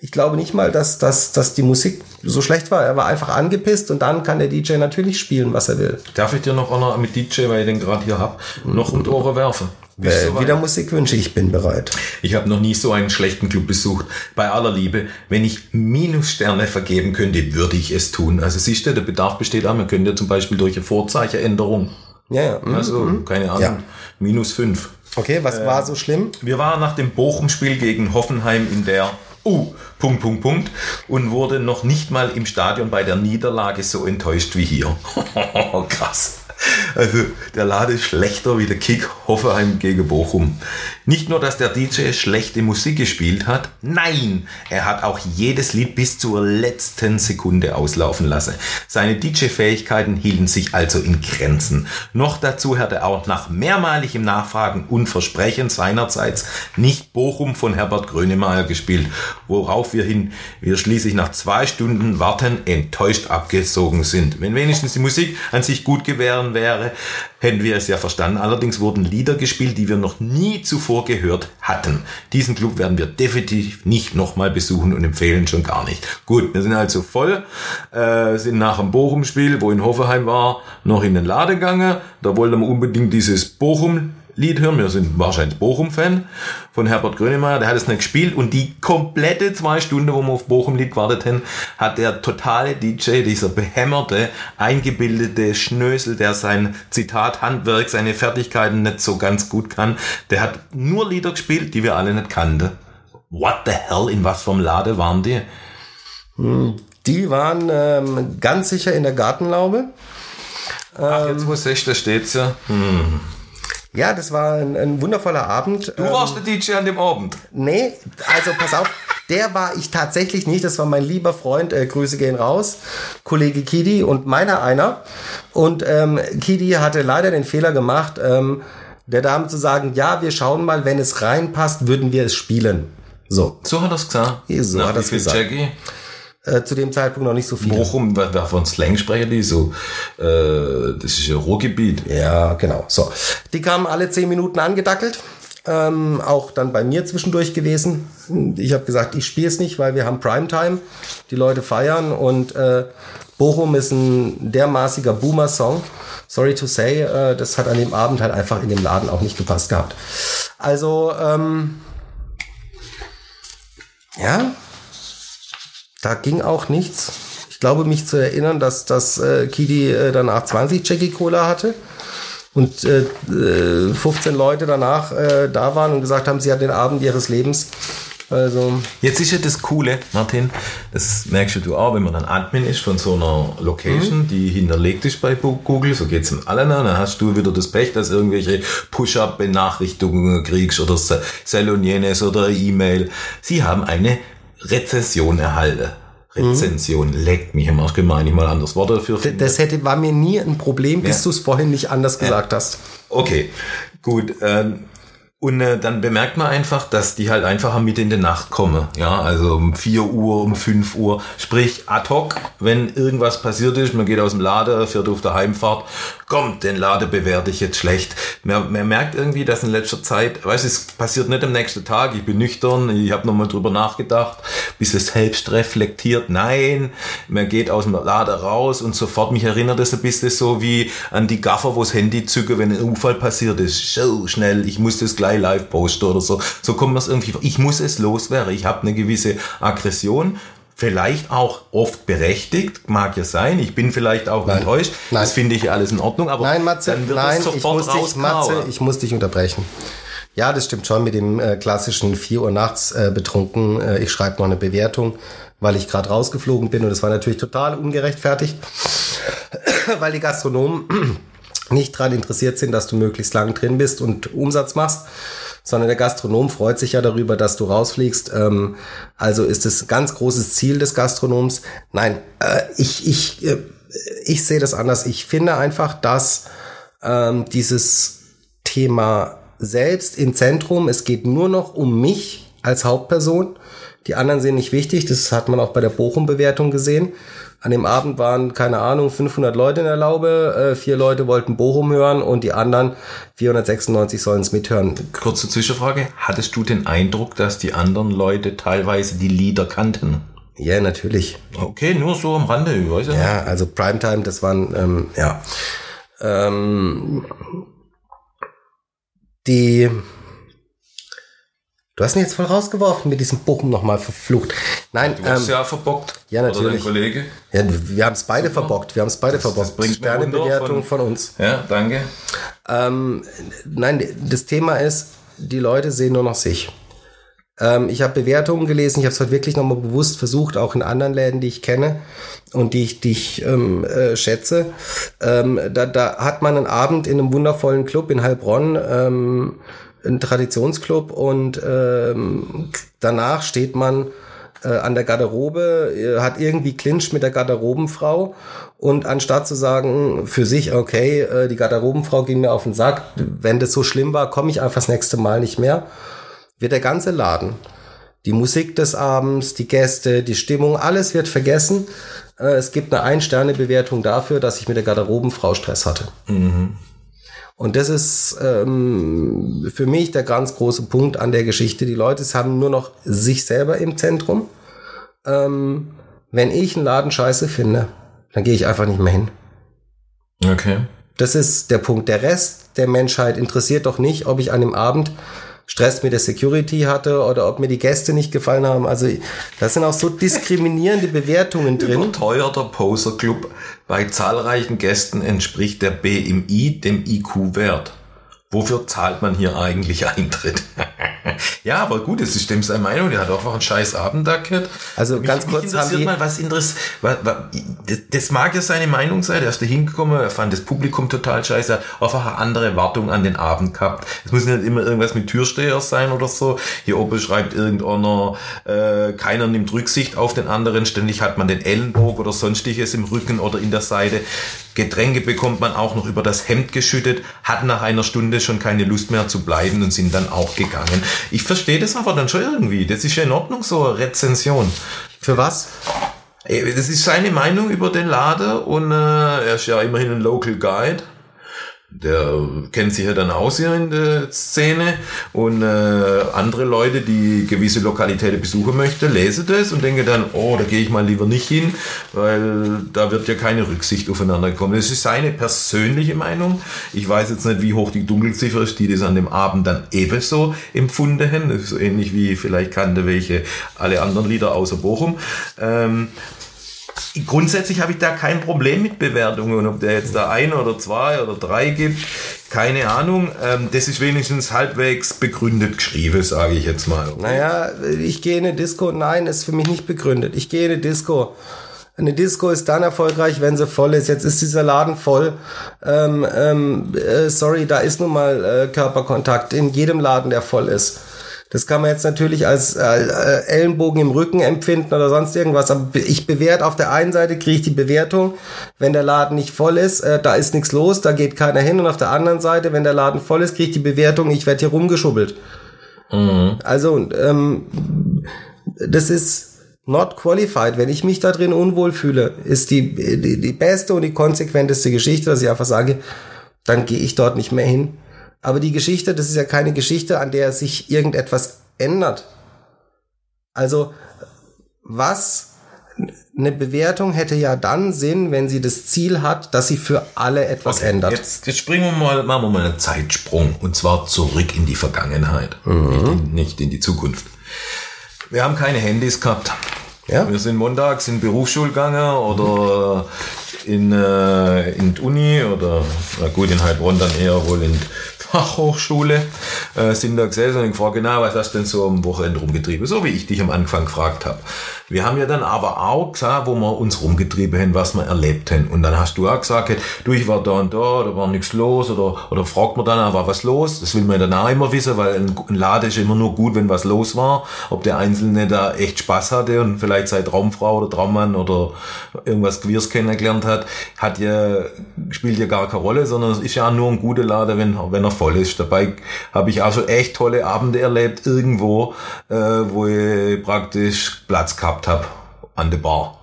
ich glaube nicht mal, dass, dass, dass die Musik so schlecht war. Er war einfach angepisst und dann kann der DJ natürlich spielen, was er will. Darf ich dir noch einer mit DJ, weil ich den gerade hier hab, noch die Ohren werfen? Äh, wieder weit? Musikwünsche, ich bin bereit. Ich habe noch nie so einen schlechten Club besucht. Bei aller Liebe, wenn ich Minussterne vergeben könnte, würde ich es tun. Also siehst du, der Bedarf besteht auch. Man könnte ja zum Beispiel durch eine Vorzeichenänderung, Ja, ja. mhm. also keine Ahnung, Ja. minus fünf. Okay, was war so schlimm? Wir waren nach dem Bochum-Spiel gegen Hoffenheim in der U, Punkt, Punkt, Punkt, und wurde noch nicht mal im Stadion bei der Niederlage so enttäuscht wie hier. Krass. Also der Lade ist schlechter wie der Kick Hoffenheim gegen Bochum. Nicht nur, dass der DJ schlechte Musik gespielt hat, nein, er hat auch jedes Lied bis zur letzten Sekunde auslaufen lassen. Seine DJ-Fähigkeiten hielten sich also in Grenzen. Noch dazu hat er auch nach mehrmaligem Nachfragen und Versprechen seinerseits nicht Bochum von Herbert Grönemeyer gespielt, worauf wir hin, wir schließlich nach zwei Stunden Warten enttäuscht abgesogen sind. Wenn wenigstens die Musik an sich gut gegangen wäre, hätten wir es ja verstanden. Allerdings wurden Lieder gespielt, die wir noch nie zuvor gehört hatten. Diesen Club werden wir definitiv nicht nochmal besuchen und empfehlen schon gar nicht. Gut, wir sind also voll, äh, sind nach dem Bochum-Spiel, wo in Hoffenheim war, noch in den Laden gegangen. Da wollten wir unbedingt dieses Bochum Lied hören. Wir sind wahrscheinlich Bochum-Fan von Herbert Grönemeyer. Der hat es nicht gespielt und die komplette zwei Stunden, wo wir auf Bochum-Lied gewartet haben, hat der totale DJ, dieser behämmerte, eingebildete Schnösel, der sein Zitat Handwerk, seine Fertigkeiten nicht so ganz gut kann, der hat nur Lieder gespielt, die wir alle nicht kannten. What the hell, in was vom Lade waren die? Die waren ähm, ganz sicher in der Gartenlaube. Ach, jetzt wo es da steht's ja. Hm. Ja, das war ein, ein wundervoller Abend. Du warst der DJ an dem Abend. Nee, also pass auf, der war ich tatsächlich nicht. Das war mein lieber Freund, äh, Grüße gehen raus, Kollege Kidi und meiner einer. Und ähm, Kidi hatte leider den Fehler gemacht, ähm, der Dame zu sagen, ja, wir schauen mal, wenn es reinpasst, würden wir es spielen. So, So hat er's gesagt. So Nach hat er's viel, gesagt. Jackie? Äh, zu dem Zeitpunkt noch nicht so viel. Bochum, wer von Slang sprechen die so? Äh, das ist ja Ruhrgebiet. Ja, genau. So, die kamen alle zehn Minuten angedackelt. Ähm, auch dann bei mir zwischendurch gewesen. Ich habe gesagt, ich spiele es nicht, weil wir haben Primetime. Die Leute feiern und äh, Bochum ist ein dermaßiger Boomer-Song. Sorry to say, äh, das hat an dem Abend halt einfach in dem Laden auch nicht gepasst gehabt. Also, ähm, ja, da ging auch nichts. Ich glaube, mich zu erinnern, dass, dass äh, Kidi äh, danach 20 Jackie Cola hatte und äh, äh, 15 Leute danach äh, da waren und gesagt haben, sie hat den Abend ihres Lebens. Also, Jetzt ist ja das Coole, Martin, das merkst du auch, wenn man dann Admin ist von so einer Location, die hinterlegt ist bei Google, so geht's im allen, dann hast du wieder das Pech, dass irgendwelche Push-Up-Benachrichtigungen kriegst oder Sell und jenes oder E-Mail. Sie haben eine Rezension erhalten. Rezension, leckt mich im Arsch, gemein, ich mal anderes Wort dafür finden. das hätte, war mir nie ein Problem, bis Ja. du es vorhin nicht anders gesagt hast. Okay, gut. Ähm, und äh, dann bemerkt man einfach, dass die halt einfach mit in die Nacht kommen. Ja, also um 4 Uhr, um 5 Uhr. Sprich, ad hoc, wenn irgendwas passiert ist, man geht aus dem Laden, fährt auf der Heimfahrt, kommt, den Laden bewerte ich jetzt schlecht. Man, man merkt irgendwie, dass in letzter Zeit, weißt es passiert nicht am nächsten Tag, ich bin nüchtern, ich habe nochmal drüber nachgedacht, bisschen selbst reflektiert, nein, man geht aus dem Laden raus und sofort, mich erinnert das ein bisschen so wie an die Gaffer, wo das Handy zücke, wenn ein Unfall passiert ist, so schnell, ich muss das gleich live posten oder so. So kommt es irgendwie, ich muss es loswerden, ich habe eine gewisse Aggression, Vielleicht auch oft berechtigt, mag ja sein. Ich bin vielleicht auch Nein. enttäuscht. Nein. Das finde ich alles in Ordnung. Aber Nein, Matze, dann wird nein, es ich sofort muss, dich. Matze, ich muss dich unterbrechen. Ja, das stimmt schon mit dem äh, klassischen 4 Uhr nachts äh, betrunken. Äh, ich schreibe noch eine Bewertung, weil ich gerade rausgeflogen bin und das war natürlich total ungerechtfertigt, weil die Gastronomen nicht daran interessiert sind, dass du möglichst lang drin bist und Umsatz machst, sondern der Gastronom freut sich ja darüber, dass du rausfliegst. Ähm, also ist es ganz großes Ziel des Gastronoms. Nein, äh, ich, ich, äh, ich sehe das anders. Ich finde einfach, dass ähm, dieses Thema selbst im Zentrum, es geht nur noch um mich als Hauptperson. Die anderen sind nicht wichtig. Das hat man auch bei der Bochum-Bewertung gesehen. An dem Abend waren, keine Ahnung, 500 Leute in der Laube. Äh, vier Leute wollten Bochum hören und die anderen 496 sollen es mithören. Kurze Zwischenfrage. Hattest du den Eindruck, dass die anderen Leute teilweise die Lieder kannten? Ja, natürlich. Okay, nur so am Rande, ich weiß ja. Ja, also Primetime, das waren, ähm, ja. Ähm, die, du hast mich jetzt voll rausgeworfen mit diesem Bochum nochmal verflucht. Nein, Du hast ähm, ja verbockt. ja, Oder natürlich. dein Kollege. ja, wir haben es beide verbockt. Wir haben es beide Das- das verbockt. bringt mir Wunder Sternebewertung von- von uns. Ja, danke. Ähm, nein, das Thema ist, die Leute sehen nur noch sich. Ähm, ich habe Bewertungen gelesen, ich habe es heute wirklich nochmal bewusst versucht, auch in anderen Läden, die ich kenne und die ich, die ich ähm, äh, schätze. Ähm, da, da hat man einen Abend in einem wundervollen Club in Heilbronn, ähm, ein Traditionsclub und ähm, danach steht man äh, an der Garderobe, äh, hat irgendwie Clinch mit der Garderobenfrau und anstatt zu sagen für sich, okay, äh, die Garderobenfrau ging mir auf den Sack, wenn das so schlimm war, komme ich einfach das nächste Mal nicht mehr, wird der ganze Laden, die Musik des Abends, die Gäste, die Stimmung, alles wird vergessen. Äh, es gibt eine Ein-Sterne-Bewertung dafür, dass ich mit der Garderobenfrau Stress hatte. Und das ist ähm, für mich der ganz große Punkt an der Geschichte. Die Leute haben nur noch sich selber im Zentrum. Ähm, wenn ich einen Laden scheiße finde, dann gehe ich einfach nicht mehr hin. Okay. Das ist der Punkt. Der Rest der Menschheit interessiert doch nicht, ob ich an dem Abend Stress mit der Security hatte oder ob mir die Gäste nicht gefallen haben. Also das sind auch so diskriminierende Bewertungen drin. Überteuerter Poser-Club bei zahlreichen Gästen entspricht der BMI dem IQ-Wert. Wofür zahlt man hier eigentlich Eintritt? ja, aber gut, es ist dem seine Meinung, der hat auch einfach einen scheiß Abend da gehabt. Also mich, ganz mich kurz interessiert haben die- mal, was interessiert, das, mag ja seine Meinung sein, er ist da hingekommen, er fand das Publikum total scheiße, hat einfach eine andere Wartung an den Abend gehabt. Es muss nicht immer irgendwas mit Türsteher sein oder so. Hier oben schreibt irgendeiner, äh, keiner nimmt Rücksicht auf den anderen, ständig hat man den Ellenbogen oder sonstiges im Rücken oder in der Seite. Getränke bekommt man auch noch über das Hemd geschüttet, hat nach einer Stunde schon keine Lust mehr zu bleiben und sind dann auch gegangen. Ich verstehe das aber dann schon irgendwie. Das ist ja in Ordnung, so eine Rezension. Für was? Ey, Das ist seine Meinung über den Laden und äh, er ist ja immerhin ein Local Guide. Der kennt sich ja dann aus hier in der Szene und äh, andere Leute, die gewisse Lokalitäten besuchen möchten, lesen das und denken dann, oh, da gehe ich mal lieber nicht hin, weil da wird ja keine Rücksicht aufeinander kommen. Das ist seine persönliche Meinung. Ich weiß jetzt nicht, wie hoch die Dunkelziffer ist, die das an dem Abend dann ebenso empfunden haben. Das ist ähnlich wie vielleicht kannte welche alle anderen Lieder außer Bochum. Ähm, Grundsätzlich habe ich da kein Problem mit Bewertungen, ob der jetzt da ein oder zwei oder drei gibt, keine Ahnung. Ähm, das ist wenigstens halbwegs begründet geschrieben, sage ich jetzt mal. Naja, ich gehe in eine Disco. Nein, ist für mich nicht begründet. Ich gehe in eine Disco. Eine Disco ist dann erfolgreich, wenn sie voll ist. Jetzt ist dieser Laden voll. Ähm, ähm, äh, sorry, da ist nun mal äh, Körperkontakt in jedem Laden, der voll ist. Das kann man jetzt natürlich als äh, äh, Ellenbogen im Rücken empfinden oder sonst irgendwas. Aber be- ich bewerte auf der einen Seite, kriege ich die Bewertung, wenn der Laden nicht voll ist, äh, da ist nichts los, da geht keiner hin. Und auf der anderen Seite, wenn der Laden voll ist, kriege ich die Bewertung, ich werde hier rumgeschubbelt. Also, ähm, das ist not qualified. Wenn ich mich da drin unwohl fühle, ist die, die, die beste und die konsequenteste Geschichte, dass ich einfach sage, dann gehe ich dort nicht mehr hin. Aber die Geschichte, das ist ja keine Geschichte, an der sich irgendetwas ändert. Also, was eine Bewertung hätte ja dann Sinn, wenn sie das Ziel hat, dass sie für alle etwas ändert. Jetzt, jetzt springen wir mal, machen wir mal einen Zeitsprung und zwar zurück in die Vergangenheit, nicht, in, nicht in die Zukunft. Wir haben keine Handys gehabt. Ja. Wir sind montags in gegangen oder in, äh, in die Uni oder, na gut, in Heilbronn dann eher wohl in Fachhochschule, äh, sind da gesessen und gefragt, genau, was hast du denn so am Wochenende rumgetrieben? So wie ich dich am Anfang gefragt habe. Wir haben ja dann aber auch gesagt, wo wir uns rumgetrieben haben, was wir erlebt haben. Und dann hast du auch gesagt, du, ich war da und da, da war nichts los oder, oder fragt man dann, war was los? Das will man dann auch immer wissen, weil ein, ein Laden ist immer nur gut, wenn was los war. Ob der Einzelne da echt Spaß hatte und vielleicht seine Traumfrau oder Traummann oder irgendwas Queers kennengelernt hat, hat ja, spielt ja gar keine Rolle, sondern es ist ja auch nur ein guter Laden, wenn, wenn er voll ist. Dabei habe ich auch schon echt tolle Abende erlebt, irgendwo, äh, wo ich praktisch Platz gehabt habe an der Bar.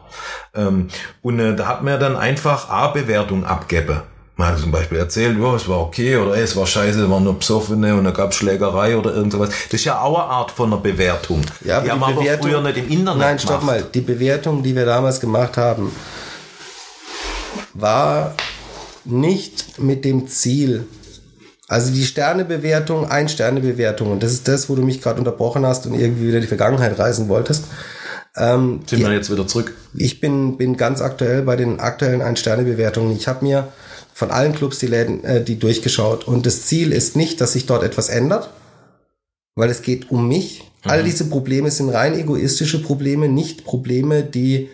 Ähm, und äh, da hat man dann einfach A-Bewertung abgeben. Man hat zum Beispiel erzählt, ja, es war okay oder ey, es war scheiße, es waren nur Besoffene und da gab Schlägerei oder irgend sowas. Das ist ja auch eine Art von einer Bewertung. Ja, aber die haben die aber Bewertung- früher nicht im Internet Nein, stopp mal. Die Bewertung, die wir damals gemacht haben, war nicht mit dem Ziel. Also die Sternebewertung, ein Sternebewertung, und das ist das, wo du mich gerade unterbrochen hast und irgendwie wieder die Vergangenheit reisen wolltest. Ähm, Sind wir jetzt wieder zurück? ich bin, bin ganz aktuell bei den aktuellen Ein-Sterne-Bewertungen. Ich habe mir von allen Clubs die Läden, äh, die durchgeschaut. Und das Ziel ist nicht, dass sich dort etwas ändert, weil es geht um mich. All diese Probleme sind rein egoistische Probleme, nicht Probleme, die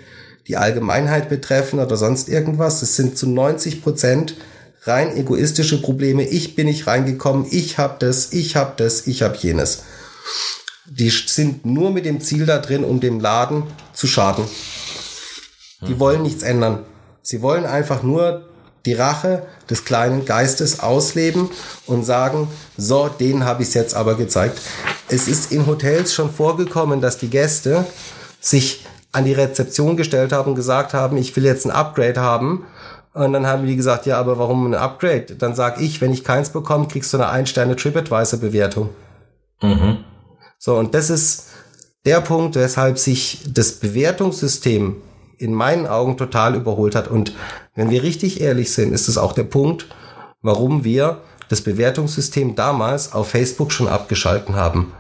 die Allgemeinheit betreffen oder sonst irgendwas. Es sind zu 90 Prozent rein egoistische Probleme. Ich bin nicht reingekommen, ich hab das, ich hab das, ich hab jenes. Die sind nur mit dem Ziel da drin, um dem Laden zu schaden. Die wollen nichts ändern. Sie wollen einfach nur die Rache des kleinen Geistes ausleben und sagen, so, den habe ich jetzt aber gezeigt. Es ist in Hotels schon vorgekommen, dass die Gäste sich an die Rezeption gestellt haben und gesagt haben, ich will jetzt ein Upgrade haben. Und dann haben die gesagt, ja, aber warum ein Upgrade? Dann sag ich, wenn ich keins bekomme, kriegst du eine Ein-Sterne TripAdvisor-Bewertung. Mhm. So, und das ist der Punkt, weshalb sich das Bewertungssystem in meinen Augen total überholt hat. Und wenn wir richtig ehrlich sind, ist es auch der Punkt, warum wir das Bewertungssystem damals auf Facebook schon abgeschalten haben.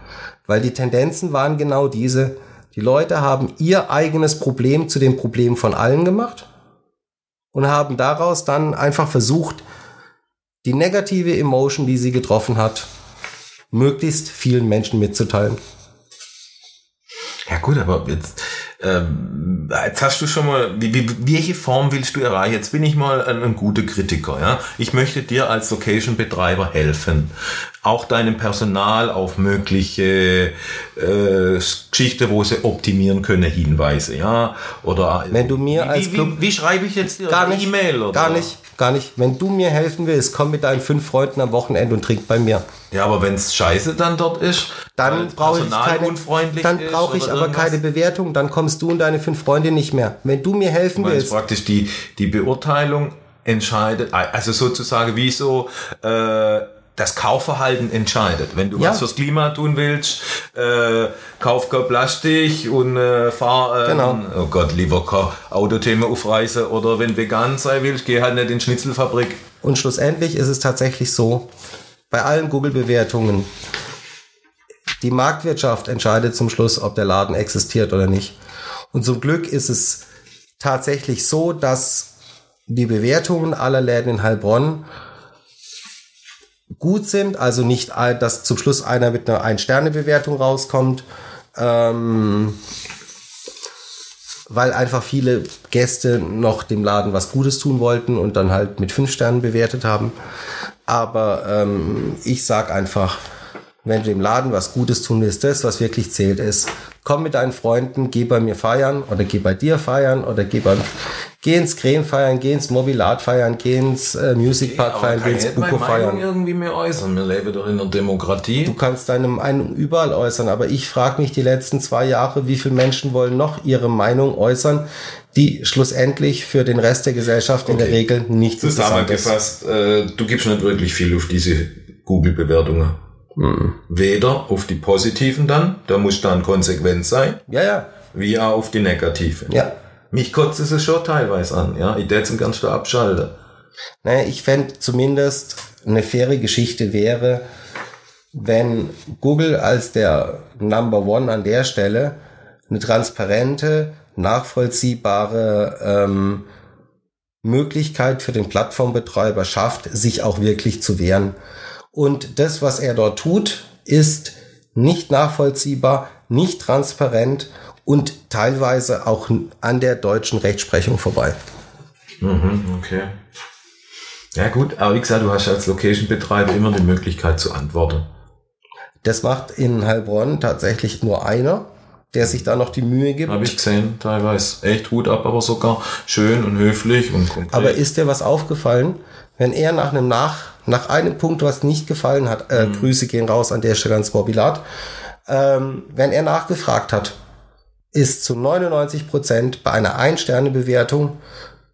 Weil die Tendenzen waren genau diese. Die Leute haben ihr eigenes Problem zu dem Problem von allen gemacht und haben daraus dann einfach versucht, die negative Emotion, die sie getroffen hat, möglichst vielen Menschen mitzuteilen. Ja gut, aber jetzt, ähm, jetzt hast du schon mal, wie, wie, welche Form willst du erreichen? Jetzt bin ich mal ein, ein guter Kritiker. Ja? Ich möchte dir als Location-Betreiber helfen. Auch deinem Personal auf mögliche äh, Geschichte, wo sie optimieren können, Hinweise. ja Oder Wenn du mir wie, als wie, Club wie, wie schreibe ich jetzt dir gar eine nicht, E-Mail? oder? Gar nicht, gar nicht. Wenn du mir helfen willst, komm mit deinen fünf Freunden am Wochenende und trink bei mir. Ja, aber wenn's scheiße dann dort ist, Dann brauche ich keine, dann brauche ich aber irgendwas. keine Bewertung. Dann kommst du und deine fünf Freunde nicht mehr. Wenn du mir helfen Du willst, praktisch die, die Beurteilung entscheidet, also sozusagen wie so äh, das Kaufverhalten entscheidet. Wenn du Ja. was fürs Klima tun willst, äh, kauf kein Plastik und äh, fahr, ähm, Genau. oh Gott, lieber kein Autothema aufreißen oder wenn vegan sein willst, geh halt nicht in Schnitzelfabrik. Und schlussendlich ist es tatsächlich so, bei allen Google-Bewertungen, die Marktwirtschaft entscheidet zum Schluss, ob der Laden existiert oder nicht. Und zum Glück ist es tatsächlich so, dass die Bewertungen aller Läden in Heilbronn gut sind, also nicht, dass zum Schluss einer mit einer Ein-Sterne-Bewertung rauskommt, ähm, weil einfach viele Gäste noch dem Laden was Gutes tun wollten und dann halt mit fünf Sternen bewertet haben. Aber ähm, ich sag einfach, wenn du dem Laden was Gutes tun willst, das, was wirklich zählt, ist, komm mit deinen Freunden, geh bei mir feiern oder geh bei dir feiern oder geh, beim, geh ins Creme feiern, geh ins Mobilat feiern, geh ins äh, Music Park feiern, geh ins Buko feiern. irgendwie mehr äußern. Wir leben doch in einer Demokratie. Du kannst deine Meinung überall äußern, aber ich frage mich die letzten zwei Jahre, wie viele Menschen wollen noch ihre Meinung äußern, die schlussendlich für den Rest der Gesellschaft in der Okay. Regel nicht interessant ist. Zusammengefasst, äh, du gibst nicht wirklich viel auf diese Google-Bewertungen. Weder auf die positiven dann, da muss dann konsequent sein, Ja, ja, wie auch auf die negativen. ja. Mich kotzt es schon teilweise an, ja. Ich es ganz schnell abschalten. Naja, ich fände zumindest eine faire Geschichte wäre, wenn Google als der Number One an der Stelle eine transparente, nachvollziehbare ähm, Möglichkeit für den Plattformbetreiber schafft, sich auch wirklich zu wehren. Und das, was er dort tut, ist nicht nachvollziehbar, nicht transparent und teilweise auch an der deutschen Rechtsprechung vorbei. Mhm, okay. Ja gut, aber wie gesagt, du hast als Location-Betreiber immer die Möglichkeit zu antworten. Das macht in Heilbronn tatsächlich nur einer, der sich da noch die Mühe gibt. Habe ich gesehen, teilweise. Echt Hut ab, aber sogar schön und höflich und konkret. Aber ist dir was aufgefallen, wenn er nach einem nach, nach einem Punkt, was nicht gefallen hat, äh, Grüße gehen raus an der Stelle ans Mobilat, ähm, wenn er nachgefragt hat, ist zu 99 Prozent bei einer Ein-Sterne-Bewertung,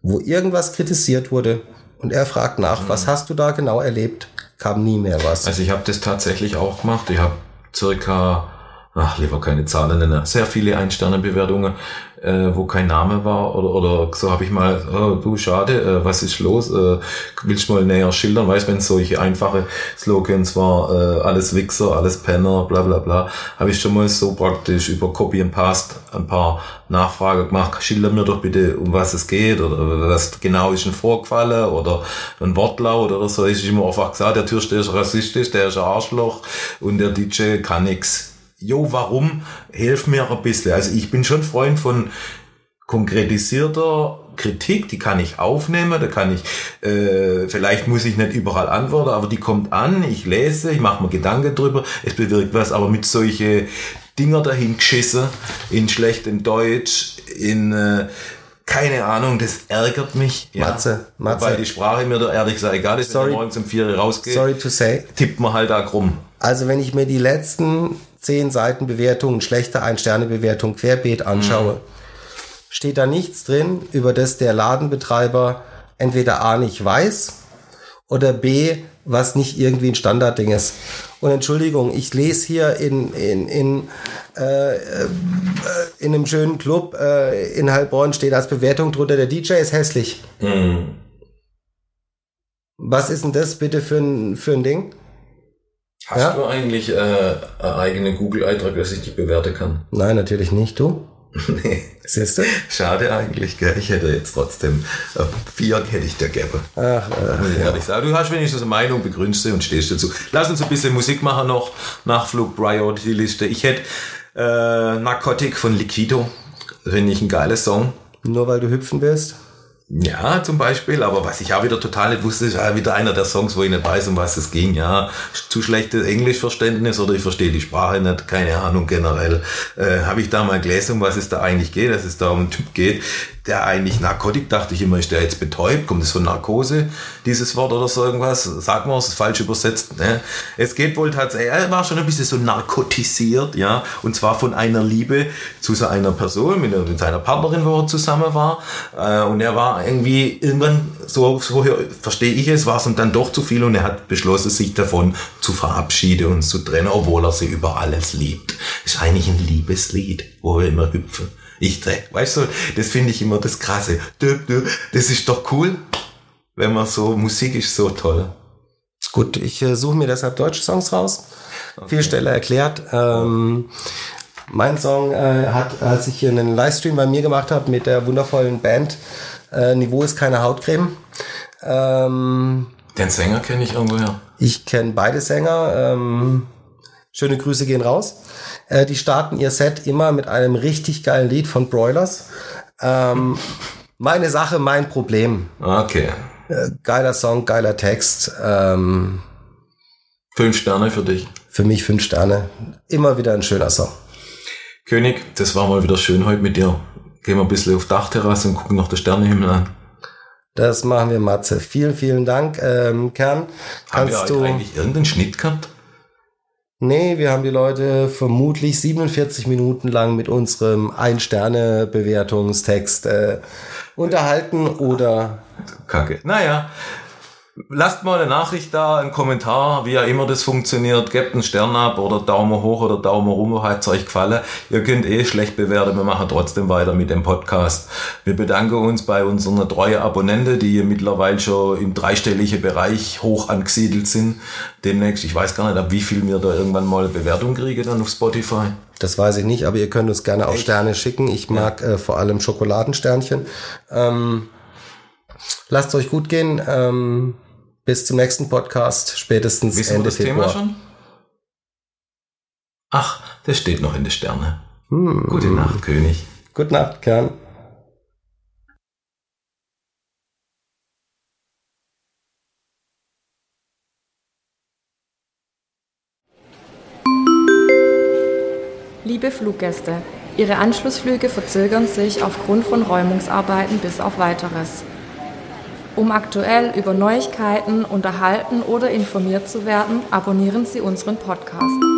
wo irgendwas kritisiert wurde, und er fragt nach, was hast du da genau erlebt, kam nie mehr was. Also ich habe das tatsächlich auch gemacht. Ich habe circa, ach lieber keine Zahlen nennen, sehr viele Ein-Sterne-Bewertungen, äh, wo kein Name war oder oder so habe ich mal, oh, du schade, äh, was ist los? Äh, willst du mal näher schildern? Weißt, wenn solche einfache Slogans war, äh, alles Wichser, alles Penner, bla bla bla, habe ich schon mal so praktisch über Copy and Paste ein paar Nachfragen gemacht. Schilder mir doch bitte, um was es geht oder was genau ist ein vorgefallen oder ein Wortlaut oder so. Ich immer einfach gesagt, der Türsteher ist rassistisch, der ist ein Arschloch und der DJ kann nix. Jo, warum? Hilf mir ein bisschen. Also ich bin schon Freund von konkretisierter Kritik, die kann ich aufnehmen, da kann ich, äh, vielleicht muss ich nicht überall antworten, aber die kommt an, ich lese, ich mache mir Gedanken drüber, es bewirkt was, aber mit solche Dinger dahin geschissen, in schlechtem Deutsch, in äh, keine Ahnung, das ärgert mich. Ja. Matze, Matze. Weil die Sprache mir da ehrlich gesagt egal ist, wenn ich morgens um vier rausgehe, Sorry to say. tippt man halt da krumm. Also wenn ich mir die letzten zehn Seiten Bewertungen, schlechte Ein-Sterne-Bewertung querbeet anschaue, steht da nichts drin, über das der Ladenbetreiber entweder A nicht weiß oder B, was nicht irgendwie ein Standardding ist. Und Entschuldigung, ich lese hier in, in, in, äh, äh, in einem schönen Club äh, in Heilbronn steht als Bewertung drunter, der DJ ist hässlich. Hm. Was ist denn das bitte für ein, für ein Ding? Hast Ja. du eigentlich äh, einen eigenen Google-Eintrag, dass ich dich bewerten kann? Nein, natürlich nicht. Du? nee. Siehst du? Schade eigentlich, gell? Ich hätte jetzt trotzdem äh, vier hätte ich dir gegeben. Ach, äh, Muss ich ehrlich sagen. Du hast wenigstens eine Meinung, begründest sie und stehst dazu. Lass uns ein bisschen Musik machen noch. Nachflug, Priority Liste. Ich hätte äh, Narcotic von Liquido. Finde ich ein geiles Song. nur weil du hüpfen willst? Ja, zum Beispiel, aber was ich auch wieder total nicht wusste, ist ja wieder einer der Songs, wo ich nicht weiß, um was es ging. Ja, zu schlechtes Englischverständnis oder ich verstehe die Sprache nicht, keine Ahnung generell. Äh, Habe ich da mal gelesen, um was es da eigentlich geht, dass es da um einen Typ geht, der eigentlich Narkotik, dachte ich immer, ist der jetzt betäubt, kommt das von Narkose, dieses Wort oder so irgendwas, sag mal, es ist falsch übersetzt. Ne? Es geht wohl tatsächlich, er war schon ein bisschen so narkotisiert, ja, und zwar von einer Liebe zu so einer Person, mit, mit seiner Partnerin, wo er zusammen war, äh, und er war irgendwie irgendwann, so, so verstehe ich es, war es ihm dann doch zu viel und er hat beschlossen, sich davon zu verabschieden und zu trennen, obwohl er sie über alles liebt. Ist eigentlich ein Liebeslied, wo wir immer hüpfen. Ich dreh, weißt du, das finde ich immer das Krasse. Das ist doch cool, wenn man so, Musik ist so toll. Gut, ich äh, suche mir deshalb deutsche Songs raus. Viel schneller erklärt. Ähm, mein Song äh, hat, als ich hier einen Livestream bei mir gemacht habe mit der wundervollen Band äh, Niveau ist keine Hautcreme. Ähm, Den Sänger kenne ich irgendwoher. ich kenne beide Sänger. Ähm, schöne Grüße gehen raus. Äh, die starten ihr Set immer mit einem richtig geilen Lied von Broilers. Ähm, meine Sache, mein Problem. Okay. Äh, geiler Song, geiler Text. Ähm, Fünf Sterne für dich. für mich fünf Sterne. Immer wieder ein schöner Song. König, das war mal wieder schön heute mit dir. Gehen wir ein bisschen auf Dachterrasse und gucken noch den Sternenhimmel an. Das machen wir, Matze. Vielen, vielen Dank. Ähm, Kern, Haben wir du. eigentlich irgendeinen Schnitt gehabt? Nee, wir haben die Leute vermutlich 47 Minuten lang mit unserem Ein-Sterne-Bewertungstext äh, unterhalten oder Kacke. Naja, lasst mal eine Nachricht da, einen Kommentar, wie ja immer das funktioniert. Gebt einen Stern ab oder Daumen hoch oder Daumen rum, hat's euch gefallen. Ihr könnt eh schlecht bewerten, wir machen trotzdem weiter mit dem Podcast. Wir bedanken uns bei unseren treuen Abonnenten, die mittlerweile schon im dreistelligen Bereich hoch angesiedelt sind. Demnächst, ich weiß gar nicht, ab wie viel wir da irgendwann mal Bewertung kriegen dann auf Spotify. das weiß ich nicht, aber ihr könnt uns gerne auch Sterne schicken. Ich mag äh, vor allem Schokoladensternchen. Ähm, lasst euch gut gehen. Ähm, bis zum nächsten Podcast, spätestens Wissen wir Ende das Thema Februar. schon? Ach, das steht noch in den Sterne. Hm. Gute Nacht, König. Gute Nacht, Kern. Liebe Fluggäste, Ihre Anschlussflüge verzögern sich aufgrund von Räumungsarbeiten bis auf weiteres. Um aktuell über Neuigkeiten unterhalten oder informiert zu werden, abonnieren Sie unseren Podcast.